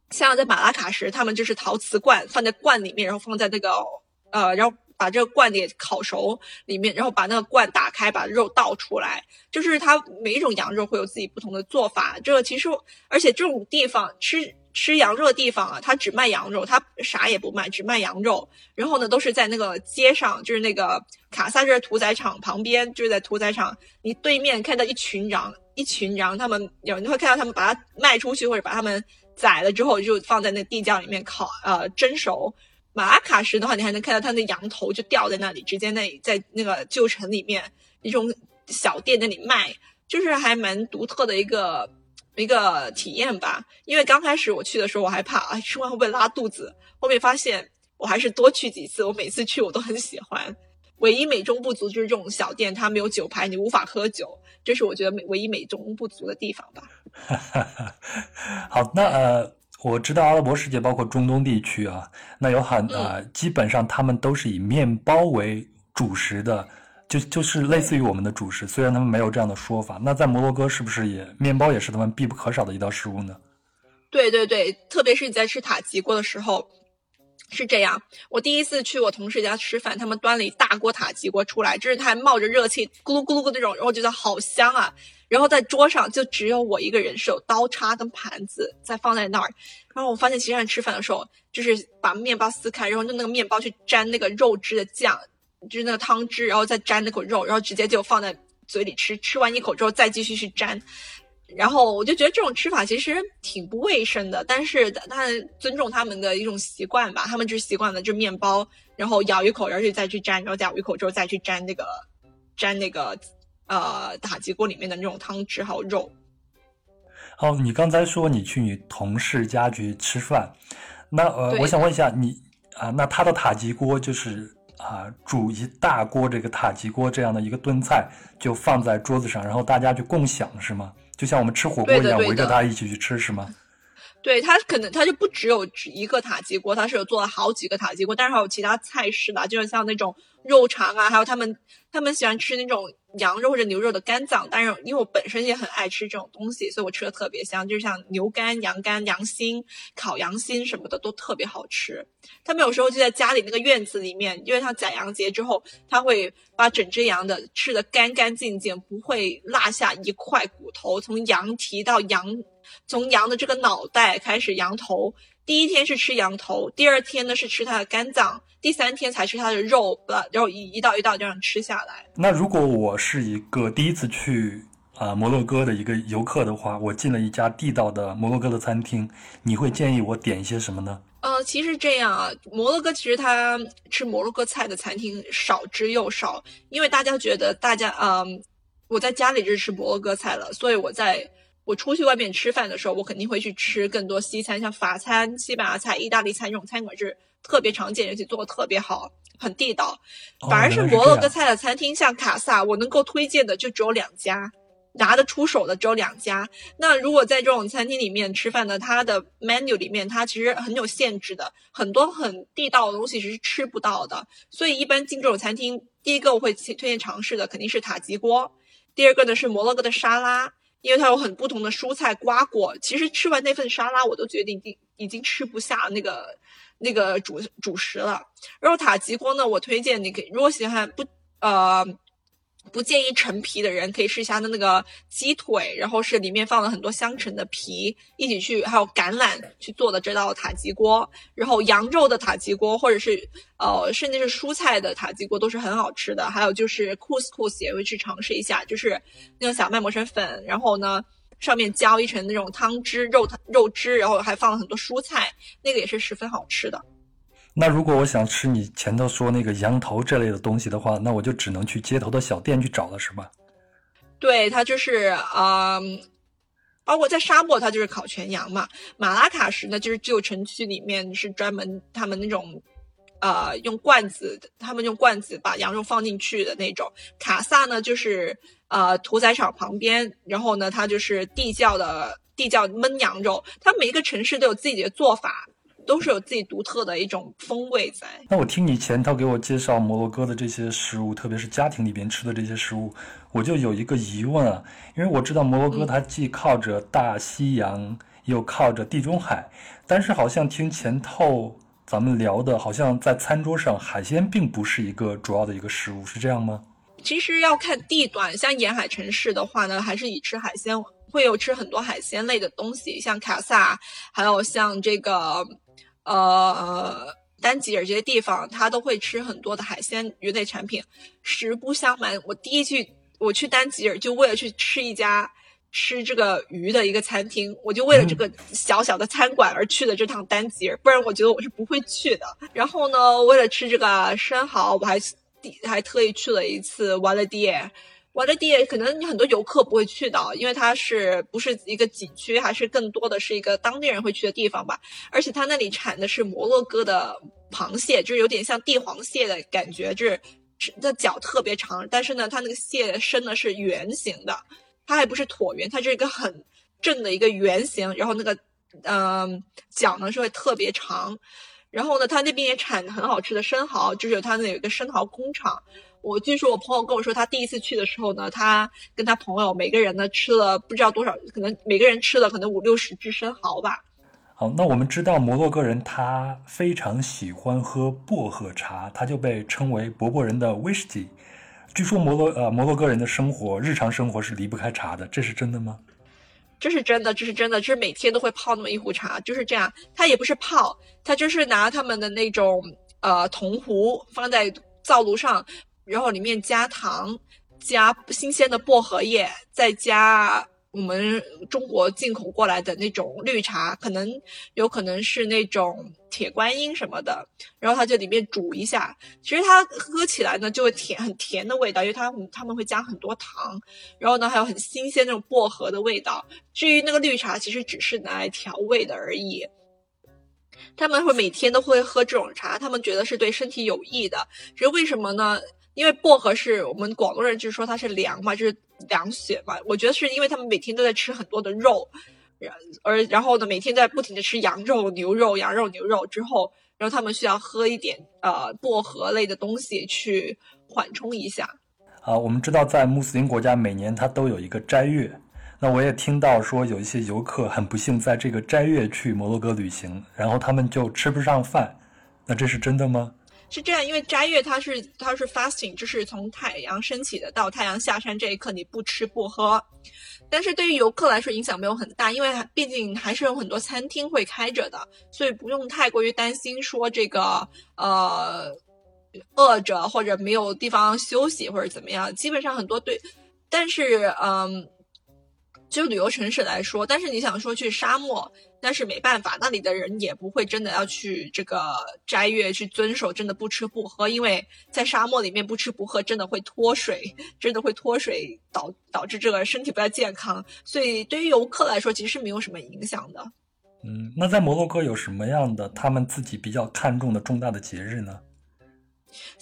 像在马拉喀什，他们就是陶瓷罐放在罐里面，然后放在那个呃，然后。把这个罐给烤熟，里面然后把那个罐打开，把肉倒出来。就是它每一种羊肉会有自己不同的做法。这个其实，而且这种地方吃吃羊肉的地方啊，它只卖羊肉，它啥也不卖，只卖羊肉。然后呢，都是在那个街上，就是那个卡萨这屠宰场旁边，就是在屠宰场，你对面看到一群羊，一群羊，他们有你会看到他们把它卖出去，或者把他们宰了之后就放在那地窖里面烤，呃，蒸熟。马拉喀什的话，你还能看到它的羊头就吊在那里，直接那在那个旧城里面一种小店那里卖，就是还蛮独特的一个一个体验吧。因为刚开始我去的时候，我还怕啊吃完会不会拉肚子，后面发现我还是多去几次，我每次去我都很喜欢。唯一美中不足就是这种小店它没有酒牌，你无法喝酒，这是我觉得美唯一美中不足的地方吧。*laughs* 好，那呃。我知道阿拉伯世界包括中东地区啊，那有很呃，基本上他们都是以面包为主食的，就就是类似于我们的主食。虽然他们没有这样的说法，那在摩洛哥是不是也面包也是他们必不可少的一道食物呢？对对对，特别是你在吃塔吉锅的时候是这样。我第一次去我同事家吃饭，他们端了一大锅塔吉锅出来，就是它还冒着热气，咕噜咕噜咕那种，然后觉得好香啊。然后在桌上就只有我一个人是有刀叉跟盘子在放在那儿，然后我发现其他人吃饭的时候就是把面包撕开，然后用那个面包去沾那个肉汁的酱，就是那个汤汁，然后再沾那口肉，然后直接就放在嘴里吃，吃完一口之后再继续去沾。然后我就觉得这种吃法其实挺不卫生的，但是他尊重他们的一种习惯吧，他们就习惯了就面包，然后咬一口，然后就再去沾，然后咬一口之后再去沾那个沾那个呃塔吉锅里面的那种汤汁还有肉。哦，你刚才说你去你同事家去吃饭，那呃，我想问一下你啊，那他的塔吉锅就是啊，煮一大锅这个塔吉锅这样的一个炖菜，就放在桌子上，然后大家去共享是吗？就像我们吃火锅一样，围着他一起去吃是吗？*laughs* 对，他可能他就不只有一个塔吉锅，他是有做了好几个塔吉锅，但是还有其他菜式的，就是像那种肉肠啊，还有他们他们喜欢吃那种。羊肉或者牛肉的肝脏，但是因为我本身也很爱吃这种东西，所以我吃的特别香。就像牛肝、羊肝、羊心、烤羊心什么的都特别好吃。他们有时候就在家里那个院子里面，因为他宰羊节之后，他会把整只羊的吃的干干净净，不会落下一块骨头。从羊蹄到羊，从羊的这个脑袋开始，羊头。第一天是吃羊头，第二天呢是吃它的肝脏，第三天才吃它的肉，把然后一一道一道这样吃下来。那如果我是一个第一次去啊摩洛哥的一个游客的话，我进了一家地道的摩洛哥的餐厅，你会建议我点一些什么呢？呃，其实这样啊，摩洛哥其实它吃摩洛哥菜的餐厅少之又少，因为大家觉得大家嗯，我在家里就是吃摩洛哥菜了，所以我在。我出去外面吃饭的时候，我肯定会去吃更多西餐，像法餐、西班牙菜、意大利菜这种餐馆是特别常见，而且做的特别好，很地道。反而是摩洛哥菜的餐厅，像卡萨，我能够推荐的就只有两家，拿得出手的只有两家。那如果在这种餐厅里面吃饭呢，它的 menu 里面它其实很有限制的，很多很地道的东西是吃不到的。所以一般进这种餐厅，第一个我会推荐尝试的肯定是塔吉锅，第二个呢是摩洛哥的沙拉。因为它有很不同的蔬菜瓜果，其实吃完那份沙拉，我都觉得已经已经吃不下那个那个主主食了。然后塔吉锅呢，我推荐你给，如果喜欢不呃。不建议陈皮的人可以试一下的那个鸡腿，然后是里面放了很多香橙的皮，一起去还有橄榄去做的这道塔吉锅，然后羊肉的塔吉锅，或者是呃甚至是蔬菜的塔吉锅都是很好吃的。还有就是 couscous 也会去尝试一下，就是那种小麦磨成粉，然后呢上面浇一层那种汤汁肉汤肉汁，然后还放了很多蔬菜，那个也是十分好吃的。那如果我想吃你前头说那个羊头这类的东西的话，那我就只能去街头的小店去找了，是吧？对，它就是啊，包括在沙漠，它就是烤全羊嘛。马拉卡什呢，就是旧城区里面是专门他们那种，呃，用罐子，他们用罐子把羊肉放进去的那种。卡萨呢，就是呃屠宰场旁边，然后呢，它就是地窖的地窖焖羊肉。它每一个城市都有自己的做法。都是有自己独特的一种风味在。那我听你前头给我介绍摩洛哥的这些食物，特别是家庭里边吃的这些食物，我就有一个疑问啊，因为我知道摩洛哥它既靠着大西洋，又靠着地中海，但是好像听前头咱们聊的，好像在餐桌上海鲜并不是一个主要的一个食物，是这样吗？其实要看地段，像沿海城市的话呢，还是以吃海鲜，会有吃很多海鲜类的东西，像卡萨，还有像这个。呃，丹吉尔这些地方，他都会吃很多的海鲜鱼类产品。实不相瞒，我第一去我去丹吉尔就为了去吃一家吃这个鱼的一个餐厅，我就为了这个小小的餐馆而去的这趟丹吉尔，不然我觉得我是不会去的。然后呢，为了吃这个生蚝，我还还特意去了一次瓦勒迪尔。瓦勒迪可能很多游客不会去到，因为它是不是一个景区，还是更多的是一个当地人会去的地方吧。而且它那里产的是摩洛哥的螃蟹，就是有点像帝皇蟹的感觉，就是的脚特别长，但是呢，它那个蟹身呢是圆形的，它还不是椭圆，它是一个很正的一个圆形，然后那个嗯脚呢是会特别长，然后呢，它那边也产很好吃的生蚝，就是它那有一个生蚝工厂。我据说我朋友跟我说，他第一次去的时候呢，他跟他朋友每个人呢吃了不知道多少，可能每个人吃了可能五六十只生蚝吧。好，那我们知道摩洛哥人他非常喜欢喝薄荷茶，他就被称为“伯伯人的威士忌”。据说摩洛呃摩洛哥人的生活日常生活是离不开茶的，这是真的吗？这是真的，这是真的，就是每天都会泡那么一壶茶，就是这样。他也不是泡，他就是拿他们的那种呃铜壶放在灶炉上。然后里面加糖，加新鲜的薄荷叶，再加我们中国进口过来的那种绿茶，可能有可能是那种铁观音什么的，然后它就里面煮一下，其实它喝起来呢就会甜，很甜的味道，因为它他们会加很多糖，然后呢还有很新鲜那种薄荷的味道。至于那个绿茶，其实只是拿来调味的而已。他们会每天都会喝这种茶，他们觉得是对身体有益的。其实为什么呢？因为薄荷是我们广东人就是说它是凉嘛，就是凉血嘛。我觉得是因为他们每天都在吃很多的肉，然而然后呢，每天在不停的吃羊肉、牛肉、羊肉、牛肉之后，然后他们需要喝一点呃薄荷类的东西去缓冲一下。啊，我们知道在穆斯林国家每年它都有一个斋月。那我也听到说有一些游客很不幸在这个斋月去摩洛哥旅行，然后他们就吃不上饭，那这是真的吗？是这样，因为斋月它是它是 fasting，就是从太阳升起的到太阳下山这一刻你不吃不喝，但是对于游客来说影响没有很大，因为毕竟还是有很多餐厅会开着的，所以不用太过于担心说这个呃饿着或者没有地方休息或者怎么样，基本上很多对，但是嗯。就旅游城市来说，但是你想说去沙漠，但是没办法，那里的人也不会真的要去这个斋月去遵守，真的不吃不喝，因为在沙漠里面不吃不喝真的会脱水，真的会脱水导导致这个身体不太健康，所以对于游客来说其实是没有什么影响的。嗯，那在摩洛哥有什么样的他们自己比较看重的重大的节日呢？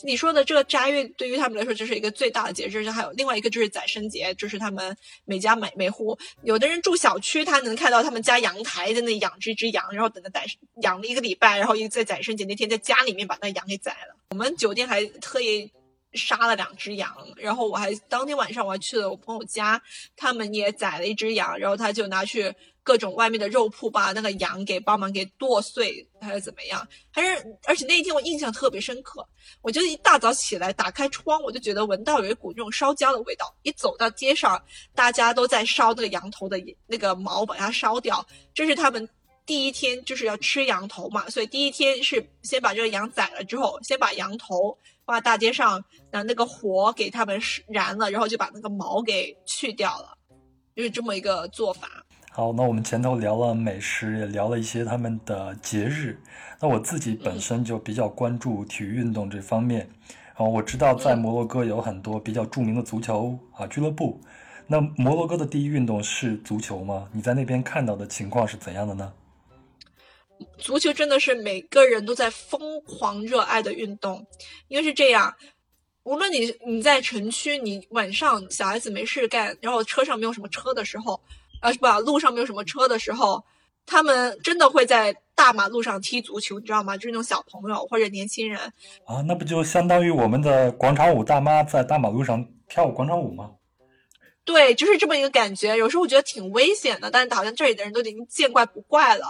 你说的这个斋月对于他们来说就是一个最大的节日，就还有另外一个就是宰生节，就是他们每家每每户，有的人住小区，他能看到他们家阳台在那养着一只羊，然后等着宰，养了一个礼拜，然后一在宰生节那天在家里面把那羊给宰了。我们酒店还特意杀了两只羊，然后我还当天晚上我还去了我朋友家，他们也宰了一只羊，然后他就拿去。各种外面的肉铺把那个羊给帮忙给剁碎，还是怎么样？还是而且那一天我印象特别深刻，我就一大早起来打开窗，我就觉得闻到有一股那种烧焦的味道。一走到街上，大家都在烧那个羊头的那个毛，把它烧掉。这是他们第一天就是要吃羊头嘛，所以第一天是先把这个羊宰了之后，先把羊头放在大街上，拿那个火给他们燃了，然后就把那个毛给去掉了，就是这么一个做法。好，那我们前头聊了美食，也聊了一些他们的节日。那我自己本身就比较关注体育运动这方面。然后我知道在摩洛哥有很多比较著名的足球啊俱乐部。那摩洛哥的第一运动是足球吗？你在那边看到的情况是怎样的呢？足球真的是每个人都在疯狂热爱的运动，因为是这样，无论你你在城区，你晚上小孩子没事干，然后车上没有什么车的时候。啊，是吧？路上没有什么车的时候，他们真的会在大马路上踢足球，你知道吗？就是那种小朋友或者年轻人啊，那不就相当于我们的广场舞大妈在大马路上跳广场舞吗？对，就是这么一个感觉。有时候我觉得挺危险的，但是好像这里的人都已经见怪不怪了。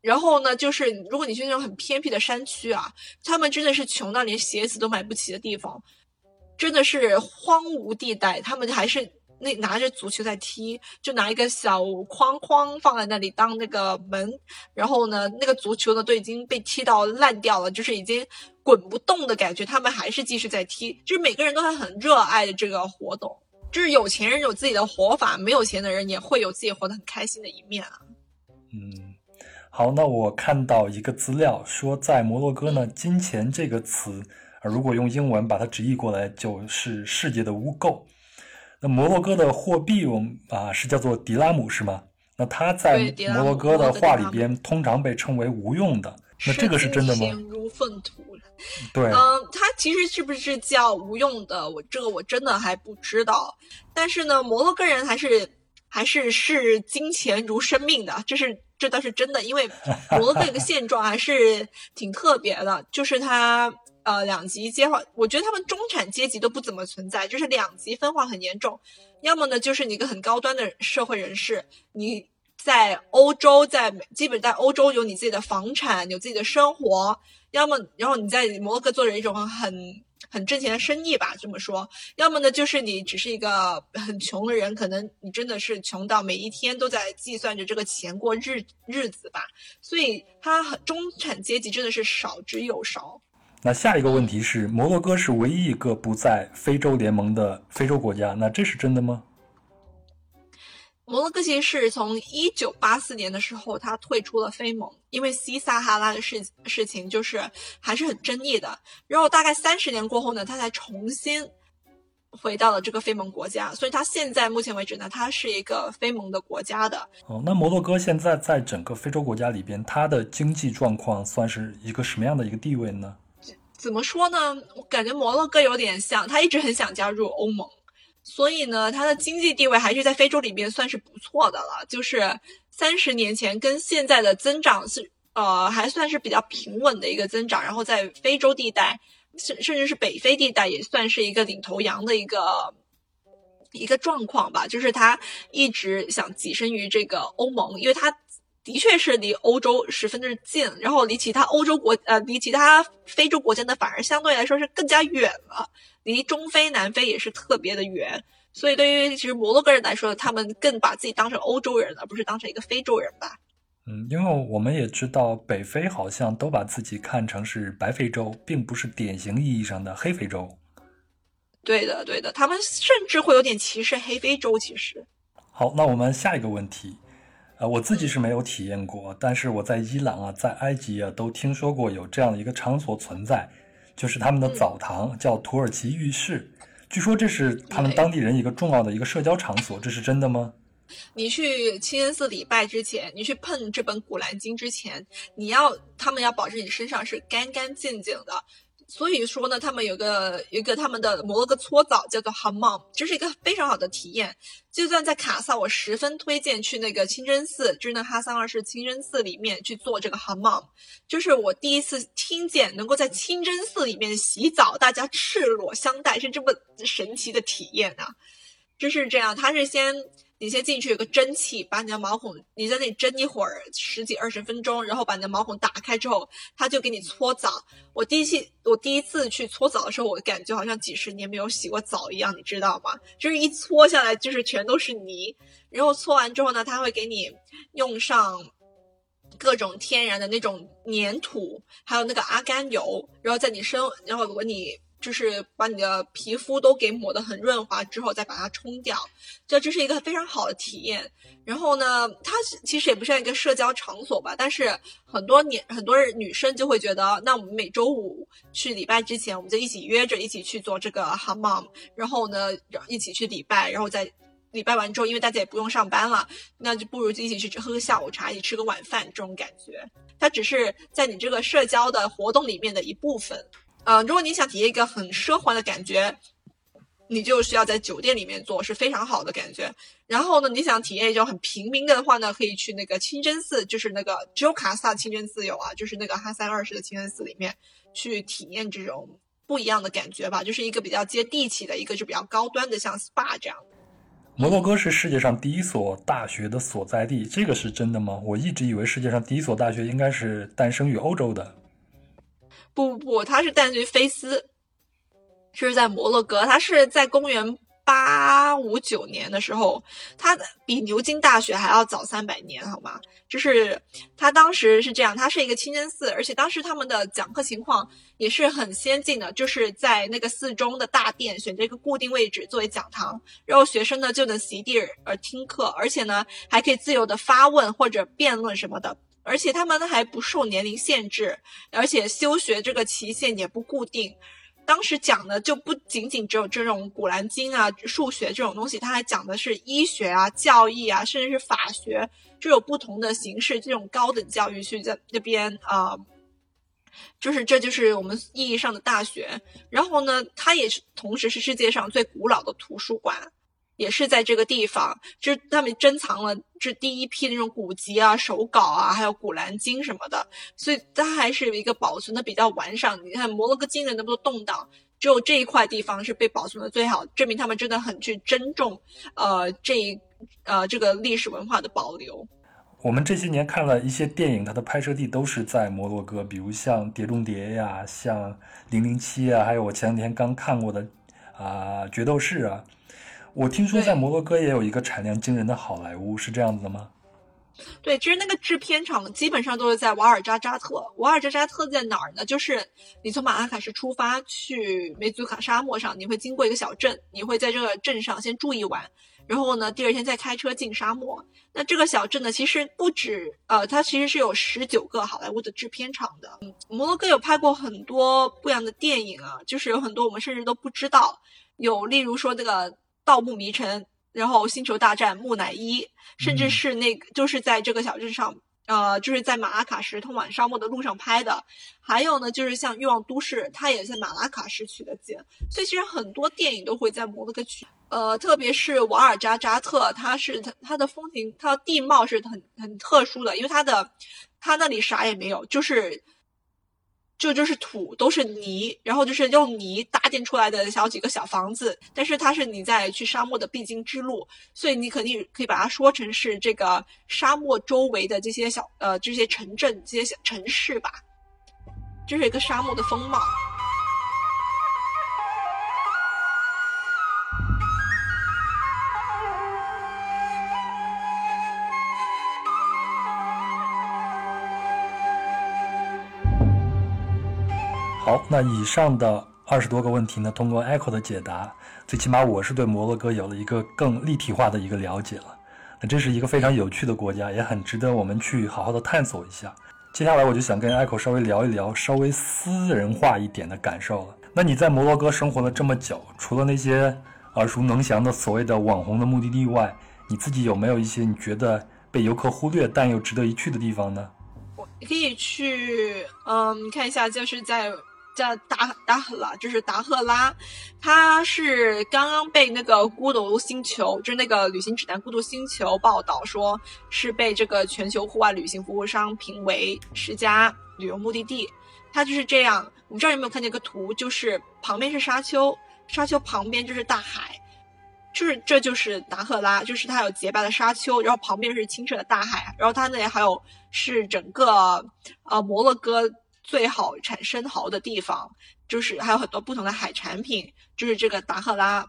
然后呢，就是如果你去那种很偏僻的山区啊，他们真的是穷到连鞋子都买不起的地方，真的是荒芜地带，他们还是。那拿着足球在踢，就拿一个小框框放在那里当那个门，然后呢，那个足球呢都已经被踢到烂掉了，就是已经滚不动的感觉，他们还是继续在踢，就是每个人都还很热爱的这个活动。就是有钱人有自己的活法，没有钱的人也会有自己活得很开心的一面啊。嗯，好，那我看到一个资料说，在摩洛哥呢，“金钱”这个词，如果用英文把它直译过来，就是世界的污垢。那摩洛哥的货币，我们啊是叫做迪拉姆，是吗？那它在摩洛哥的话里边，通常被称为无用的。那这个是真的吗？如粪土。对。嗯，它其实是不是叫无用的？我这个我真的还不知道。但是呢，摩洛哥人还是还是视金钱如生命的，这是这倒是真的。因为摩洛哥这个 *laughs* 现状还是挺特别的，就是它。呃，两极接化，我觉得他们中产阶级都不怎么存在，就是两极分化很严重。要么呢，就是你一个很高端的社会人士，你在欧洲，在基本在欧洲有你自己的房产，有自己的生活；要么，然后你在摩洛哥做着一种很很挣钱的生意吧，这么说；要么呢，就是你只是一个很穷的人，可能你真的是穷到每一天都在计算着这个钱过日日子吧。所以，他中产阶级真的是少之又少。那下一个问题是，摩洛哥是唯一一个不在非洲联盟的非洲国家，那这是真的吗？摩洛哥其实是从一九八四年的时候，他退出了非盟，因为西撒哈拉的事事情就是还是很争议的。然后大概三十年过后呢，他才重新回到了这个非盟国家，所以他现在目前为止呢，他是一个非盟的国家的。哦，那摩洛哥现在在整个非洲国家里边，它的经济状况算是一个什么样的一个地位呢？怎么说呢？我感觉摩洛哥有点像，他一直很想加入欧盟。所以呢，它的经济地位还是在非洲里面算是不错的了。就是三十年前跟现在的增长是，呃，还算是比较平稳的一个增长。然后在非洲地带，甚甚至是北非地带，也算是一个领头羊的一个一个状况吧。就是他一直想跻身于这个欧盟，因为他的确是离欧洲十分的近，然后离其他欧洲国，呃，离其他非洲国家呢，反而相对来说是更加远了。离中非、南非也是特别的远，所以对于其实摩洛哥人来说，他们更把自己当成欧洲人，而不是当成一个非洲人吧。嗯，因为我们也知道，北非好像都把自己看成是白非洲，并不是典型意义上的黑非洲。对的，对的，他们甚至会有点歧视黑非洲。其实，好，那我们下一个问题，呃，我自己是没有体验过，但是我在伊朗啊，在埃及啊，都听说过有这样的一个场所存在。就是他们的澡堂叫土耳其浴室，据说这是他们当地人一个重要的一个社交场所，这是真的吗？你去清真寺礼拜之前，你去碰这本古兰经之前，你要他们要保证你身上是干干净净的。所以说呢，他们有个一个他们的摩洛哥搓澡叫做 hamam，这是一个非常好的体验。就算在卡萨，我十分推荐去那个清真寺，就是那哈桑二世清真寺里面去做这个 hamam 就是我第一次听见能够在清真寺里面洗澡，大家赤裸相待是这么神奇的体验啊！就是这样，他是先。你先进去有个蒸汽，把你的毛孔，你在那里蒸一会儿，十几二十分钟，然后把你的毛孔打开之后，他就给你搓澡。我第一次我第一次去搓澡的时候，我感觉好像几十年没有洗过澡一样，你知道吗？就是一搓下来就是全都是泥，然后搓完之后呢，他会给你用上各种天然的那种粘土，还有那个阿甘油，然后在你身，然后如果你。就是把你的皮肤都给抹得很润滑之后，再把它冲掉，就这是一个非常好的体验。然后呢，它其实也不像一个社交场所吧，但是很多年很多人女生就会觉得，那我们每周五去礼拜之前，我们就一起约着一起去做这个 hammam，然后呢一起去礼拜，然后在礼拜完之后，因为大家也不用上班了，那就不如就一起去喝个下午茶，一起吃个晚饭，这种感觉，它只是在你这个社交的活动里面的一部分。呃，如果你想体验一个很奢华的感觉，你就需要在酒店里面做，是非常好的感觉。然后呢，你想体验一种很平民的话呢，可以去那个清真寺，就是那个只有卡萨清真寺有啊，就是那个哈三二世的清真寺里面去体验这种不一样的感觉吧，就是一个比较接地气的，一个是比较高端的，像 SPA 这样。摩洛哥是世界上第一所大学的所在地，这个是真的吗？我一直以为世界上第一所大学应该是诞生于欧洲的。不不不，它是诞生于菲斯，这是在摩洛哥。它是在公元八五九年的时候，它比牛津大学还要早三百年，好吗？就是它当时是这样，它是一个清真寺，而且当时他们的讲课情况也是很先进的，就是在那个寺中的大殿选择一个固定位置作为讲堂，然后学生呢就能席地而听课，而且呢还可以自由的发问或者辩论什么的。而且他们还不受年龄限制，而且修学这个期限也不固定。当时讲的就不仅仅只有这种古兰经啊、数学这种东西，他还讲的是医学啊、教义啊，甚至是法学，就有不同的形式。这种高等教育去在那边啊，就是这就是我们意义上的大学。然后呢，它也是同时是世界上最古老的图书馆。也是在这个地方，就是他们珍藏了这第一批那种古籍啊、手稿啊，还有古兰经什么的，所以它还是有一个保存的比较完善。你看摩洛哥境内那么多动荡，只有这一块地方是被保存的最好，证明他们真的很去珍重呃这一呃这个历史文化的保留。我们这些年看了一些电影，它的拍摄地都是在摩洛哥，比如像《碟中谍》呀、像《零零七》啊，还有我前两天刚看过的啊《决斗士》啊。我听说在摩洛哥也有一个产量惊人的好莱坞，是这样子的吗？对，其实那个制片厂基本上都是在瓦尔扎扎特。瓦尔扎扎特在哪儿呢？就是你从马拉喀什出发去梅祖卡沙漠上，你会经过一个小镇，你会在这个镇上先住一晚，然后呢，第二天再开车进沙漠。那这个小镇呢，其实不止，呃，它其实是有十九个好莱坞的制片厂的。摩洛哥有拍过很多不一样的电影啊，就是有很多我们甚至都不知道。有例如说那个《盗墓迷城》，然后《星球大战》木乃伊，甚至是那个就是在这个小镇上。呃，就是在马拉卡什通往沙漠的路上拍的，还有呢，就是像《欲望都市》，它也在马拉卡什取的景，所以其实很多电影都会在摩洛哥取。呃，特别是瓦尔扎扎特，它是它它的风景，它的地貌是很很特殊的，因为它的它那里啥也没有，就是。就就是土都是泥，然后就是用泥搭建出来的小几个小房子，但是它是你在去沙漠的必经之路，所以你肯定可以把它说成是这个沙漠周围的这些小呃这些城镇这些小城市吧，这是一个沙漠的风貌。好，那以上的二十多个问题呢，通过 Echo 的解答，最起码我是对摩洛哥有了一个更立体化的一个了解了。那这是一个非常有趣的国家，也很值得我们去好好的探索一下。接下来我就想跟 Echo 稍微聊一聊稍微私人化一点的感受了。那你在摩洛哥生活了这么久，除了那些耳熟能详的所谓的网红的目的地外，你自己有没有一些你觉得被游客忽略但又值得一去的地方呢？我可以去，嗯，看一下，就是在。叫达达赫拉，就是达赫拉，它是刚刚被那个孤独星球，就是那个旅行指南孤独星球报道说是被这个全球户外旅行服务商评为十佳旅游目的地。它就是这样，我不知道有没有看见一个图，就是旁边是沙丘，沙丘旁边就是大海，就是这就是达赫拉，就是它有洁白的沙丘，然后旁边是清澈的大海，然后它那里还有是整个呃摩洛哥。最好产生蚝的地方，就是还有很多不同的海产品，就是这个达赫拉，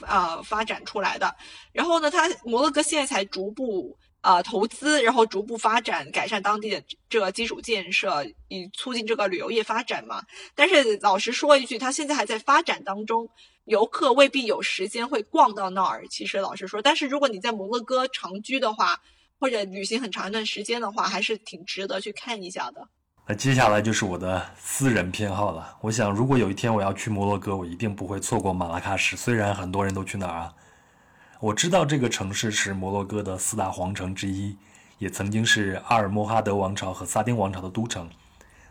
呃，发展出来的。然后呢，它摩洛哥现在才逐步呃投资，然后逐步发展，改善当地的这个基础建设，以促进这个旅游业发展嘛。但是老实说一句，它现在还在发展当中，游客未必有时间会逛到那儿。其实老实说，但是如果你在摩洛哥长居的话，或者旅行很长一段时间的话，还是挺值得去看一下的。那接下来就是我的私人偏好了。我想，如果有一天我要去摩洛哥，我一定不会错过马拉喀什。虽然很多人都去那儿啊，我知道这个城市是摩洛哥的四大皇城之一，也曾经是阿尔莫哈德王朝和萨丁王朝的都城。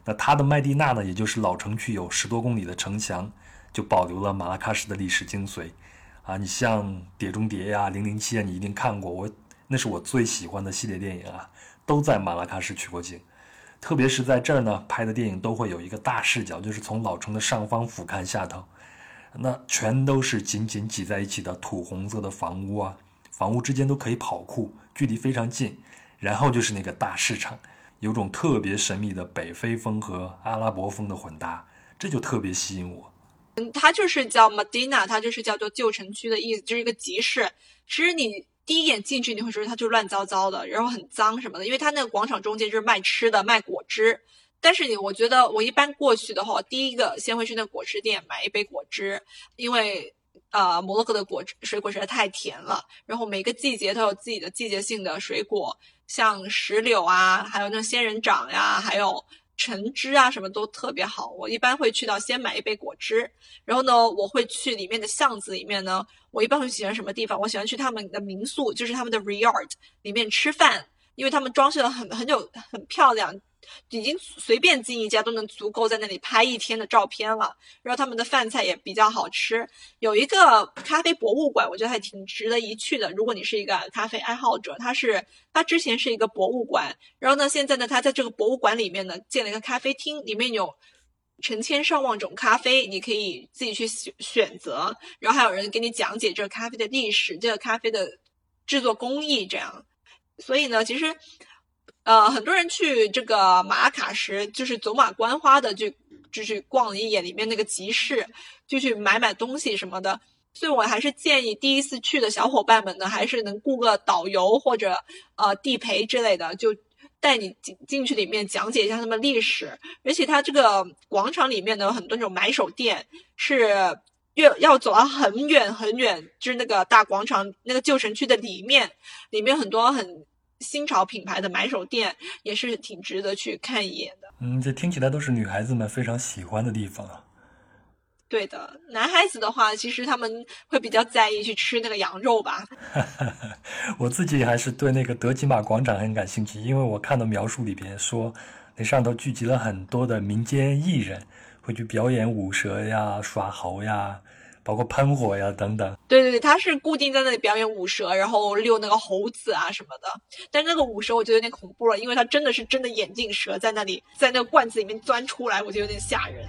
那它的麦地那呢，也就是老城区有十多公里的城墙，就保留了马拉喀什的历史精髓。啊，你像《碟中谍》呀、《零零七》啊，你一定看过。我那是我最喜欢的系列电影啊，都在马拉喀什取过景。特别是在这儿呢，拍的电影都会有一个大视角，就是从老城的上方俯瞰下头，那全都是紧紧挤在一起的土红色的房屋啊，房屋之间都可以跑酷，距离非常近。然后就是那个大市场，有种特别神秘的北非风和阿拉伯风的混搭，这就特别吸引我。嗯，它就是叫 Medina，它就是叫做旧城区的意思，就是一个集市。其实你。第一眼进去你会觉得它就乱糟糟的，然后很脏什么的，因为它那个广场中间就是卖吃的、卖果汁。但是你，我觉得我一般过去的话，第一个先会去那果汁店买一杯果汁，因为呃摩洛哥的果汁水果实在太甜了。然后每个季节都有自己的季节性的水果，像石榴啊，还有那仙人掌呀，还有。橙汁啊，什么都特别好。我一般会去到先买一杯果汁，然后呢，我会去里面的巷子里面呢。我一般会喜欢什么地方？我喜欢去他们的民宿，就是他们的 Riad 里面吃饭，因为他们装修的很很有很漂亮。已经随便进一家都能足够在那里拍一天的照片了，然后他们的饭菜也比较好吃。有一个咖啡博物馆，我觉得还挺值得一去的。如果你是一个咖啡爱好者，它是它之前是一个博物馆，然后呢，现在呢，它在这个博物馆里面呢建了一个咖啡厅，里面有成千上万种咖啡，你可以自己去选选择，然后还有人给你讲解这个咖啡的历史，这个咖啡的制作工艺这样。所以呢，其实。呃，很多人去这个马拉喀什，就是走马观花的，就就去逛了一眼里面那个集市，就去买买东西什么的。所以我还是建议第一次去的小伙伴们呢，还是能雇个导游或者呃地陪之类的，就带你进进去里面讲解一下他们历史。而且它这个广场里面呢，有很多那种买手店，是越要走到很远很远，就是那个大广场那个旧城区的里面，里面很多很新潮品牌的买手店，也是挺值得去看一眼的。嗯，这听起来都是女孩子们非常喜欢的地方啊。对的，男孩子的话，其实他们会比较在意去吃那个羊肉吧。*laughs* 我自己还是对那个德基玛广场很感兴趣，因为我看到描述里边说，那上头聚集了很多的民间艺人，会去表演舞蛇呀、耍猴呀，包括喷火呀等等。对对对，他是固定在那里表演舞蛇，然后遛那个猴子啊什么的。但那个舞蛇我觉得有点恐怖了，因为它真的是真的眼镜蛇在那里，*laughs* 在那个罐子里面钻出来，我觉得有点吓人。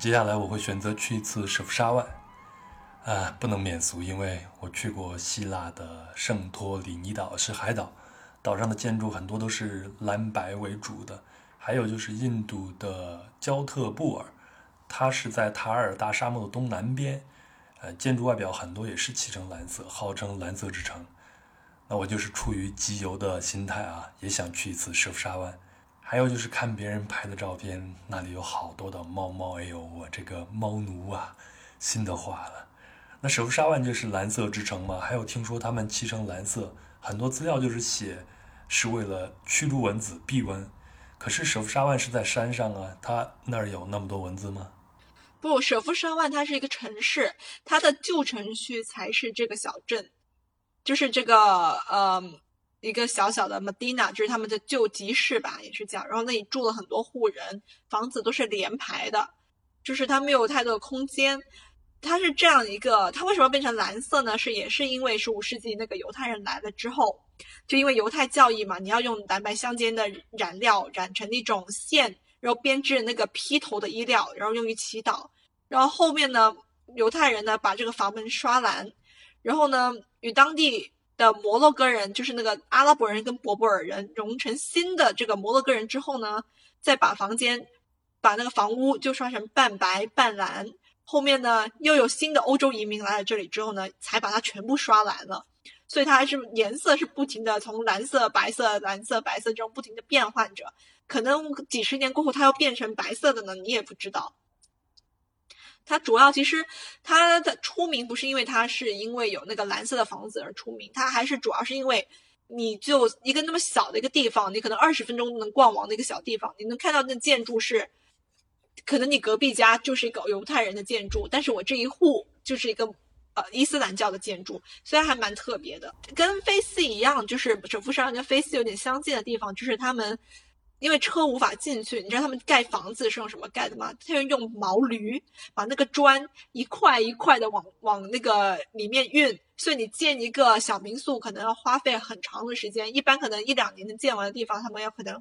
接下来我会选择去一次舍夫沙万，啊，不能免俗，因为我去过希腊的圣托里尼岛，是海岛，岛上的建筑很多都是蓝白为主的。还有就是印度的焦特布尔，它是在塔尔大沙漠的东南边，呃，建筑外表很多也是漆成蓝色，号称蓝色之城。那我就是出于集邮的心态啊，也想去一次舍夫沙万。还有就是看别人拍的照片，那里有好多的猫猫，哎呦，我这个猫奴啊，心都化了。那舍夫沙万就是蓝色之城嘛？还有听说他们漆成蓝色，很多资料就是写是为了驱逐蚊子、避蚊。可是舍夫沙万是在山上啊，它那儿有那么多蚊子吗？不，舍夫沙万它是一个城市，它的旧城区才是这个小镇，就是这个呃。一个小小的 Medina，就是他们的旧集市吧，也是叫。然后那里住了很多户人，房子都是连排的，就是它没有太多的空间。它是这样一个，它为什么变成蓝色呢？是也是因为十五世纪那个犹太人来了之后，就因为犹太教义嘛，你要用蓝白相间的染料染成一种线，然后编织那个披头的衣料，然后用于祈祷。然后后面呢，犹太人呢把这个房门刷蓝，然后呢与当地。的摩洛哥人就是那个阿拉伯人跟博柏尔人融成新的这个摩洛哥人之后呢，再把房间、把那个房屋就刷成半白半蓝。后面呢又有新的欧洲移民来了这里之后呢，才把它全部刷蓝了。所以它还是颜色是不停的从蓝色、白色、蓝色、白色这种不停的变换着。可能几十年过后它要变成白色的呢，你也不知道。它主要其实它的出名不是因为它是因为有那个蓝色的房子而出名，它还是主要是因为你就一个那么小的一个地方，你可能二十分钟能逛完的一个小地方，你能看到那建筑是，可能你隔壁家就是一个犹太人的建筑，但是我这一户就是一个伊斯兰教的建筑，虽然还蛮特别的，跟菲斯一样，就是首府上跟菲斯有点相近的地方，就是他们。因为车无法进去，你知道他们盖房子是用什么盖的吗？他们用毛驴把那个砖一块一块的往往那个里面运，所以你建一个小民宿可能要花费很长的时间，一般可能一两年能建完的地方，他们要可能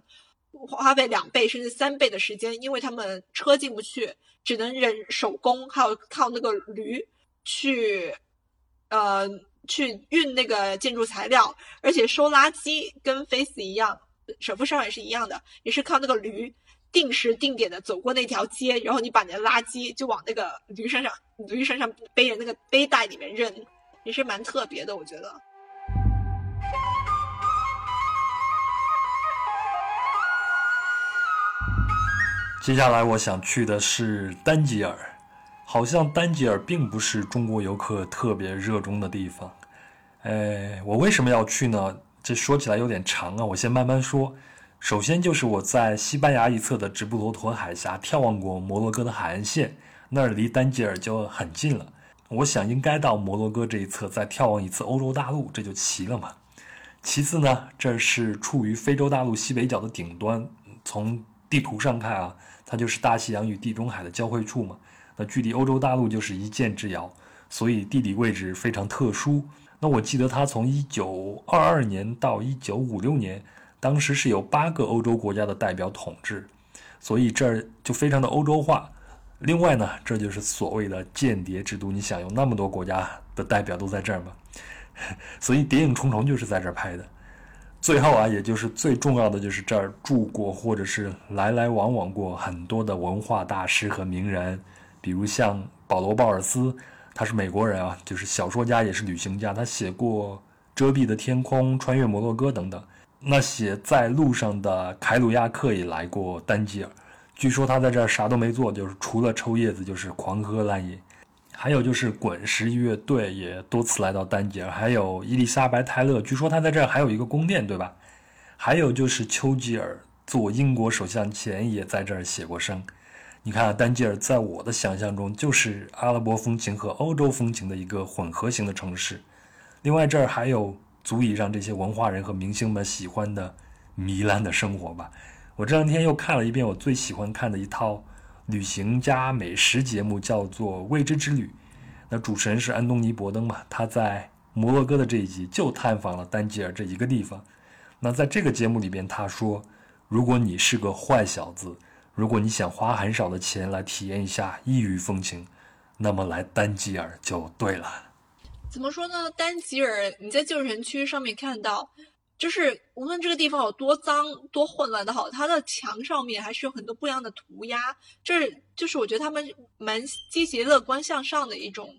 花费两倍甚至三倍的时间，因为他们车进不去，只能人手工，还有靠那个驴去，呃，去运那个建筑材料，而且收垃圾跟 Face 一样。首富上也是一样的，也是靠那个驴定时定点的走过那条街，然后你把你的垃圾就往那个驴身上，驴身上背着那个背带里面扔，也是蛮特别的，我觉得。接下来我想去的是丹吉尔，好像丹吉尔并不是中国游客特别热衷的地方。哎，我为什么要去呢？这说起来有点长啊，我先慢慢说。首先就是我在西班牙一侧的直布罗陀海峡眺望过摩洛哥的海岸线，那儿离丹吉尔就很近了。我想应该到摩洛哥这一侧再眺望一次欧洲大陆，这就齐了嘛。其次呢，这是处于非洲大陆西北角的顶端，从地图上看啊，它就是大西洋与地中海的交汇处嘛。那距离欧洲大陆就是一箭之遥，所以地理位置非常特殊。那我记得他从一九二二年到一九五六年，当时是有八个欧洲国家的代表统治，所以这儿就非常的欧洲化。另外呢，这就是所谓的间谍制度。你想有那么多国家的代表都在这儿吗？*laughs* 所以《谍影重重》就是在这儿拍的。最后啊，也就是最重要的就是这儿住过或者是来来往往过很多的文化大师和名人，比如像保罗·鲍尔斯。他是美国人啊，就是小说家，也是旅行家。他写过《遮蔽的天空》《穿越摩洛哥》等等。那写在路上的凯鲁亚克也来过丹吉尔，据说他在这儿啥都没做，就是除了抽叶子就是狂喝烂饮。还有就是滚石乐队也多次来到丹吉尔，还有伊丽莎白泰勒，据说他在这儿还有一个宫殿，对吧？还有就是丘吉尔做英国首相前也在这儿写过生。你看，丹吉尔在我的想象中就是阿拉伯风情和欧洲风情的一个混合型的城市。另外，这儿还有。足以让这些文化人和明星们喜欢的糜烂的生活吧。我这两天又看了一遍我最喜欢看的一套旅行加美食节目，叫做《未知之旅》。那主持人是安东尼·伯登嘛？他在摩洛哥的这一集就探访了丹吉尔这一个地方。那在这个节目里边，他说：“如果你是个坏小子，如果你想花很少的钱来体验一下异域风情，那么来丹吉尔就对了。”怎么说呢？丹吉尔，你在旧城区上面看到，就是无论这个地方有多脏、多混乱的好，它的墙上面还是有很多不一样的涂鸦。这就是我觉得他们蛮积极、乐观向上的一种，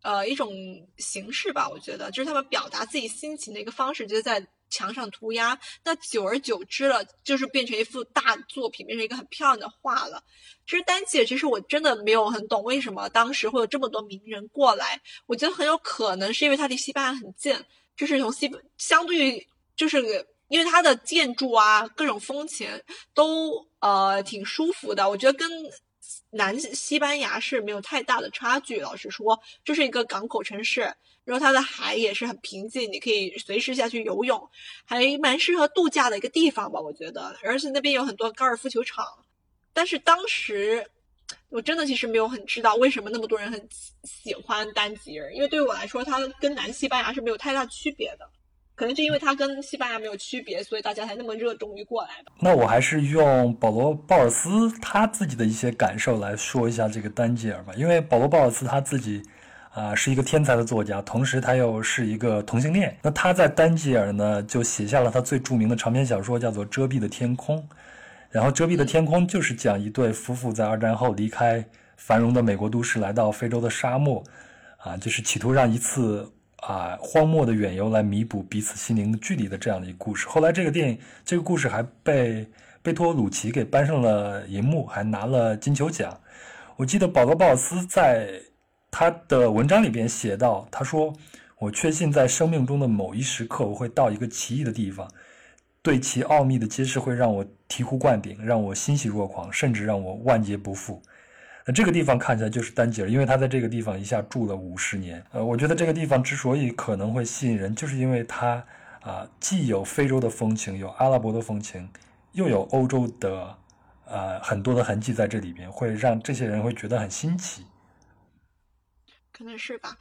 呃，一种形式吧。我觉得就是他们表达自己心情的一个方式，就是在。墙上涂鸦，那久而久之了，就是变成一幅大作品，变成一个很漂亮的画了。其实丹姐，其实我真的没有很懂为什么当时会有这么多名人过来。我觉得很有可能是因为它离西班牙很近，就是从西相对于就是因为它的建筑啊，各种风情都呃挺舒服的。我觉得跟南西班牙是没有太大的差距。老实说，就是一个港口城市。然后它的海也是很平静，你可以随时下去游泳，还蛮适合度假的一个地方吧，我觉得。而且那边有很多高尔夫球场，但是当时我真的其实没有很知道为什么那么多人很喜欢丹吉尔，因为对我来说，它跟南西班牙是没有太大区别的。可能就因为它跟西班牙没有区别，所以大家才那么热衷于过来吧。那我还是用保罗·鲍尔斯他自己的一些感受来说一下这个丹吉尔吧，因为保罗·鲍尔斯他自己。啊，是一个天才的作家，同时他又是一个同性恋。那他在丹吉尔呢，就写下了他最著名的长篇小说，叫做《遮蔽的天空》。然后，《遮蔽的天空》就是讲一对夫妇在二战后离开繁荣的美国都市，来到非洲的沙漠，啊，就是企图让一次啊荒漠的远游来弥补彼此心灵的距离的这样的一个故事。后来，这个电影这个故事还被贝托鲁奇给搬上了银幕，还拿了金球奖。我记得保罗·鲍尔斯在。他的文章里边写到，他说：“我确信在生命中的某一时刻，我会到一个奇异的地方，对其奥秘的揭示会让我醍醐灌顶，让我欣喜若狂，甚至让我万劫不复。那这个地方看起来就是丹吉尔，因为他在这个地方一下住了五十年。呃，我觉得这个地方之所以可能会吸引人，就是因为它啊，既有非洲的风情，有阿拉伯的风情，又有欧洲的呃很多的痕迹在这里边，会让这些人会觉得很新奇。”可能是吧。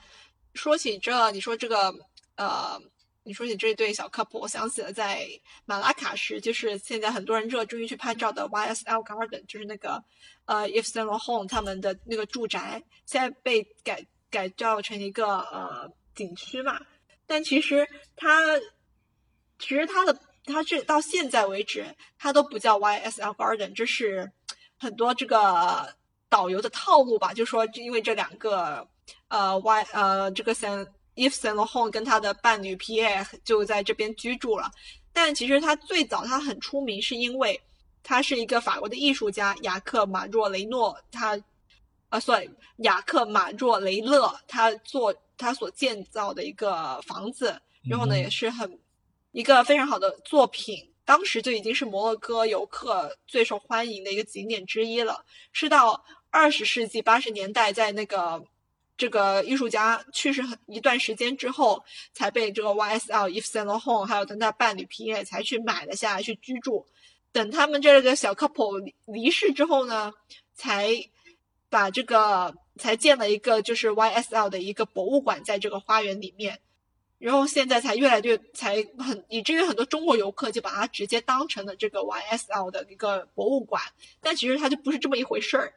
说起这，你说这个，呃，你说起这对小 couple，我想起了在马拉卡什，就是现在很多人热衷于去拍照的 YSL Garden，就是那个呃 Yves Saint Laurent 他们的那个住宅，现在被改改造成一个呃景区嘛。但其实它，其实它的它这到现在为止，它都不叫 YSL Garden，这是很多这个导游的套路吧？就说因为这两个。呃，Y 呃，这个 Saint Yves Saint Laurent 跟他的伴侣 Pierre 就在这边居住了。但其实他最早他很出名，是因为他是一个法国的艺术家雅克马若雷诺，他啊，sorry，雅克马若雷勒，他做他所建造的一个房子，然后呢也是很一个非常好的作品，当时就已经是摩洛哥游客最受欢迎的一个景点之一了。是到二十世纪八十年代，在那个。这个艺术家去世很一段时间之后，才被这个 YSL Yves Saint Laurent 还有他的伴侣皮耶才去买了下来去居住。等他们这个小 couple 离世之后呢，才把这个才建了一个就是 YSL 的一个博物馆在这个花园里面。然后现在才越来越才很以至于很多中国游客就把它直接当成了这个 YSL 的一个博物馆，但其实它就不是这么一回事儿。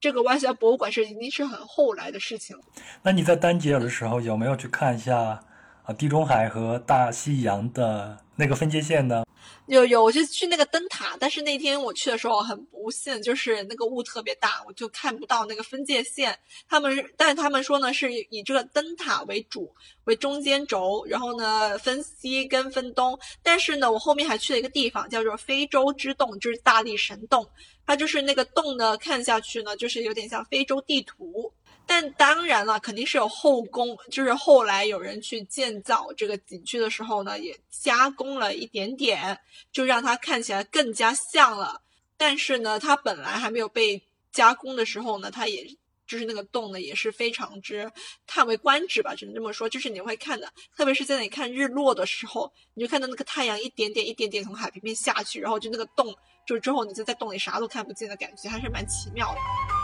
这个 YSL 博物馆是已经是很后来的事情了。那你在丹吉尔的时候有没有去看一下啊地中海和大西洋的那个分界线呢？有有，我就去那个灯塔，但是那天我去的时候很不幸，就是那个雾特别大，我就看不到那个分界线。他们，但是他们说呢，是以这个灯塔为主为中间轴，然后呢分西跟分东。但是呢，我后面还去了一个地方，叫做非洲之洞，就是大力神洞。它就是那个洞呢，看下去呢，就是有点像非洲地图。但当然了，肯定是有后宫，就是后来有人去建造这个景区的时候呢，也加工了一点点，就让它看起来更加像了。但是呢，它本来还没有被加工的时候呢，它也就是那个洞呢，也是非常之叹为观止吧，只能这么说。就是你会看的，特别是在你看日落的时候，你就看到那个太阳一点点、一点点从海平面下去，然后就那个洞，就之后你就在洞里啥都看不见的感觉，还是蛮奇妙的。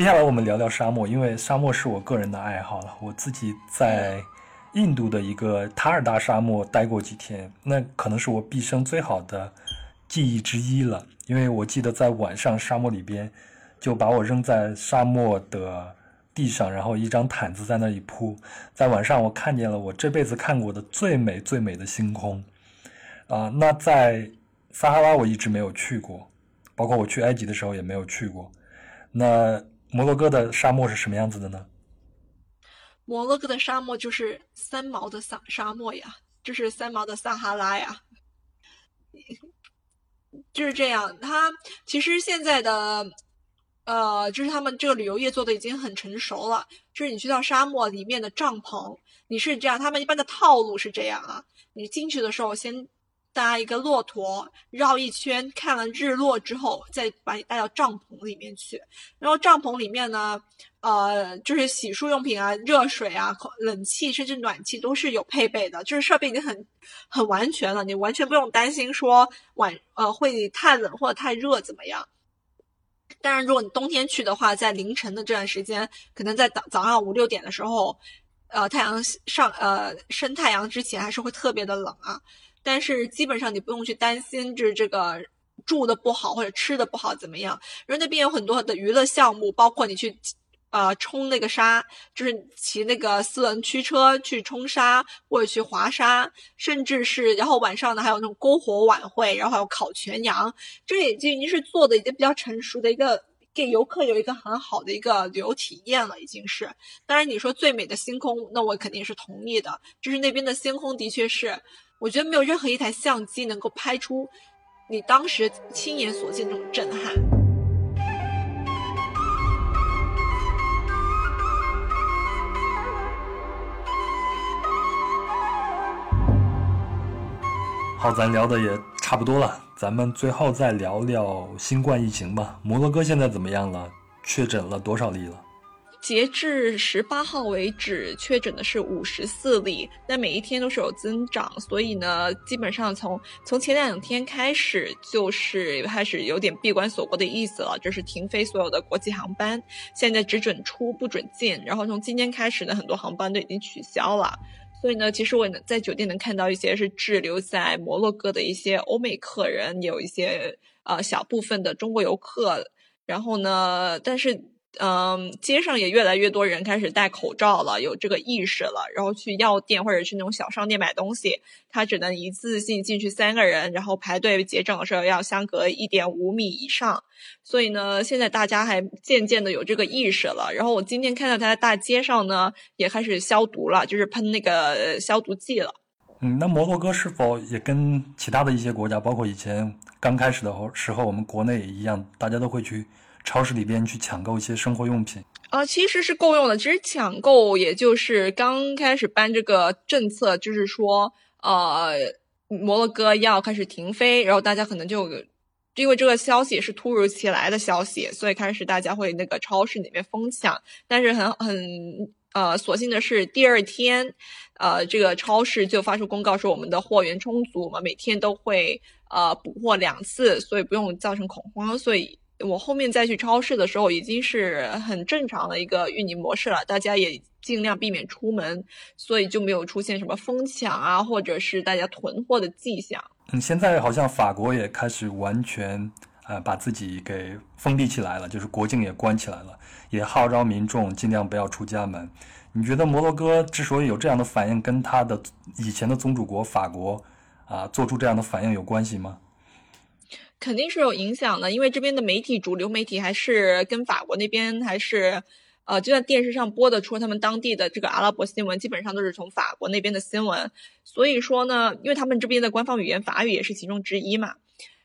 接下来我们聊聊沙漠，因为沙漠是我个人的爱好了。我自己在印度的一个塔尔达沙漠待过几天，那可能是我毕生最好的记忆之一了。因为我记得在晚上沙漠里边，就把我扔在沙漠的地上，然后一张毯子在那里铺，在晚上我看见了我这辈子看过的最美最美的星空。啊，那在撒哈拉我一直没有去过，包括我去埃及的时候也没有去过。那摩洛哥的沙漠是什么样子的呢？摩洛哥的沙漠就是三毛的沙沙漠呀，就是三毛的撒哈拉呀，*laughs* 就是这样。它其实现在的，呃，就是他们这个旅游业做的已经很成熟了。就是你去到沙漠里面的帐篷，你是这样，他们一般的套路是这样啊，你进去的时候先。搭一个骆驼绕一圈，看了日落之后，再把你带到帐篷里面去。然后帐篷里面呢，呃，就是洗漱用品啊、热水啊、冷气甚至暖气都是有配备的，就是设备已经很很完全了，你完全不用担心说晚呃会太冷或者太热怎么样。当然，如果你冬天去的话，在凌晨的这段时间，可能在早早上五六点的时候，呃，太阳上呃升太阳之前，还是会特别的冷啊。但是基本上你不用去担心，就是这个住的不好或者吃的不好怎么样。然后那边有很多的娱乐项目，包括你去，呃，冲那个沙，就是骑那个四轮驱车去冲沙，或者去滑沙，甚至是然后晚上呢还有那种篝火晚会，然后还有烤全羊，这已经已经是做的已经比较成熟的一个给游客有一个很好的一个旅游体验了，已经是。当然你说最美的星空，那我肯定是同意的，就是那边的星空的确是。我觉得没有任何一台相机能够拍出你当时亲眼所见那种震撼。好，咱聊的也差不多了，咱们最后再聊聊新冠疫情吧。摩洛哥现在怎么样了？确诊了多少例了？截至十八号为止，确诊的是五十四例，但每一天都是有增长，所以呢，基本上从从前两天开始就是开始有点闭关锁国的意思了，就是停飞所有的国际航班，现在只准出不准进，然后从今天开始呢，很多航班都已经取消了，所以呢，其实我能在酒店能看到一些是滞留在摩洛哥的一些欧美客人，有一些呃小部分的中国游客，然后呢，但是。嗯，街上也越来越多人开始戴口罩了，有这个意识了。然后去药店或者去那种小商店买东西，他只能一次性进去三个人，然后排队结账的时候要相隔一点五米以上。所以呢，现在大家还渐渐的有这个意识了。然后我今天看到他在大街上呢，也开始消毒了，就是喷那个消毒剂了。嗯，那摩洛哥是否也跟其他的一些国家，包括以前刚开始的时候，我们国内也一样，大家都会去？超市里边去抢购一些生活用品啊，其实是够用的。其实抢购也就是刚开始颁这个政策，就是说，呃，摩洛哥要开始停飞，然后大家可能就因为这个消息是突如其来的消息，所以开始大家会那个超市里面疯抢。但是很很呃，所幸的是第二天，呃，这个超市就发出公告说我们的货源充足，我们每天都会呃补货两次，所以不用造成恐慌，所以。我后面再去超市的时候，已经是很正常的一个运营模式了。大家也尽量避免出门，所以就没有出现什么疯抢啊，或者是大家囤货的迹象。嗯，现在好像法国也开始完全呃，把自己给封闭起来了，就是国境也关起来了，也号召民众尽量不要出家门。你觉得摩洛哥之所以有这样的反应，跟他的以前的宗主国法国啊做出这样的反应有关系吗？肯定是有影响的，因为这边的媒体主流媒体还是跟法国那边还是。呃，就在电视上播的，除了他们当地的这个阿拉伯新闻，基本上都是从法国那边的新闻。所以说呢，因为他们这边的官方语言法语也是其中之一嘛。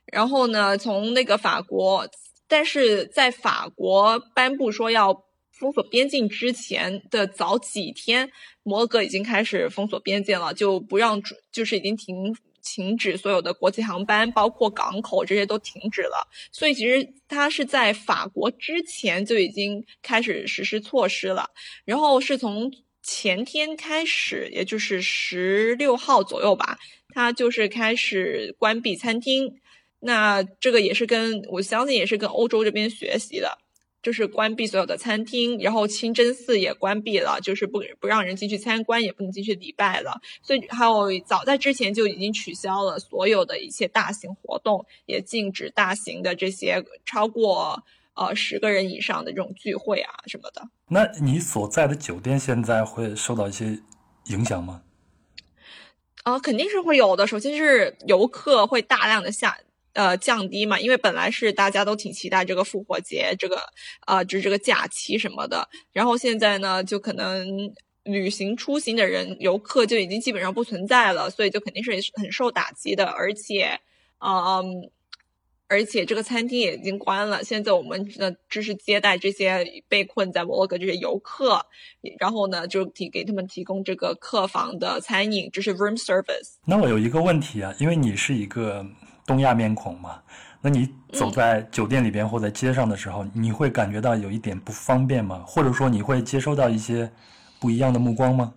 然后呢，从那个法国，但是在法国颁布说要封锁边境之前的早几天，摩洛哥已经开始封锁边境了，就不让，就是已经停。停止所有的国际航班，包括港口这些都停止了。所以其实它是在法国之前就已经开始实施措施了。然后是从前天开始，也就是十六号左右吧，它就是开始关闭餐厅。那这个也是跟我相信也是跟欧洲这边学习的。就是关闭所有的餐厅，然后清真寺也关闭了，就是不不让人进去参观，也不能进去礼拜了。所以还有早在之前就已经取消了所有的一些大型活动，也禁止大型的这些超过呃十个人以上的这种聚会啊什么的。那你所在的酒店现在会受到一些影响吗？啊，肯定是会有的。首先是游客会大量的下。呃，降低嘛，因为本来是大家都挺期待这个复活节，这个呃，就是这个假期什么的。然后现在呢，就可能旅行出行的人、游客就已经基本上不存在了，所以就肯定是很受打击的。而且，嗯，而且这个餐厅也已经关了。现在我们呢，就是接待这些被困在摩洛哥这些游客，然后呢，就提给他们提供这个客房的餐饮，就是 room service。那我有一个问题啊，因为你是一个。东亚面孔嘛，那你走在酒店里边或在街上的时候，你会感觉到有一点不方便吗？或者说你会接收到一些不一样的目光吗？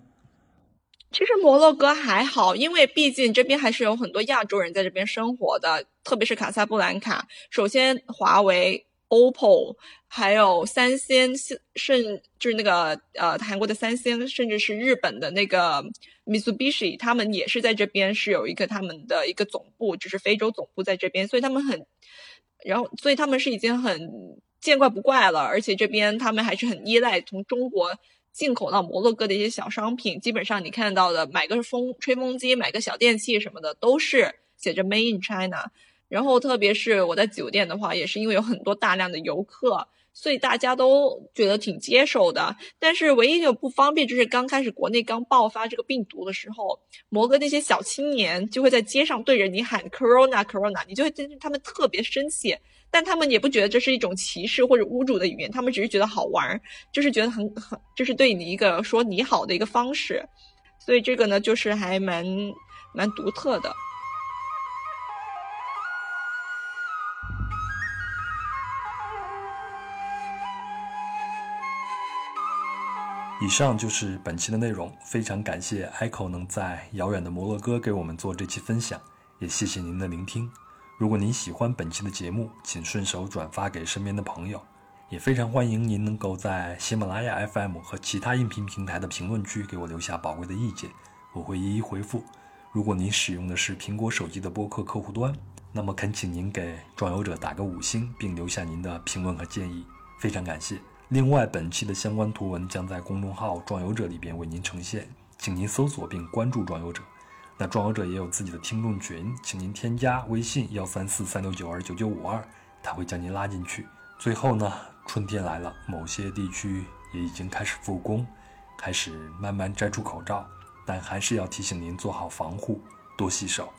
其实摩洛哥还好，因为毕竟这边还是有很多亚洲人在这边生活的，特别是卡萨布兰卡。首先，华为。OPPO，还有三星，甚就是那个呃韩国的三星，甚至是日本的那个 Mitsubishi，他们也是在这边是有一个他们的一个总部，就是非洲总部在这边，所以他们很，然后所以他们是已经很见怪不怪了，而且这边他们还是很依赖从中国进口到摩洛哥的一些小商品，基本上你看到的买个风吹风机，买个小电器什么的，都是写着 Made in China。然后，特别是我在酒店的话，也是因为有很多大量的游客，所以大家都觉得挺接受的。但是，唯一有不方便就是刚开始国内刚爆发这个病毒的时候，摩哥那些小青年就会在街上对着你喊 “corona corona”，你就会他们特别生气，但他们也不觉得这是一种歧视或者侮辱的语言，他们只是觉得好玩，就是觉得很很，就是对你一个说你好的一个方式。所以这个呢，就是还蛮蛮独特的。以上就是本期的内容，非常感谢 Echo 能在遥远的摩洛哥给我们做这期分享，也谢谢您的聆听。如果您喜欢本期的节目，请顺手转发给身边的朋友，也非常欢迎您能够在喜马拉雅 FM 和其他音频平台的评论区给我留下宝贵的意见，我会一一回复。如果您使用的是苹果手机的播客客户端，那么恳请您给壮游者打个五星，并留下您的评论和建议，非常感谢。另外，本期的相关图文将在公众号“壮游者”里边为您呈现，请您搜索并关注“壮游者”。那壮游者也有自己的听众群，请您添加微信幺三四三六九二九九五二，他会将您拉进去。最后呢，春天来了，某些地区也已经开始复工，开始慢慢摘出口罩，但还是要提醒您做好防护，多洗手。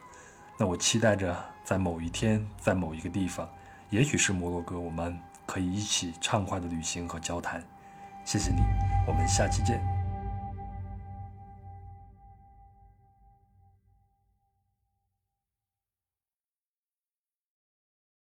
那我期待着在某一天，在某一个地方，也许是摩洛哥，我们。可以一起畅快的旅行和交谈，谢谢你，我们下期见。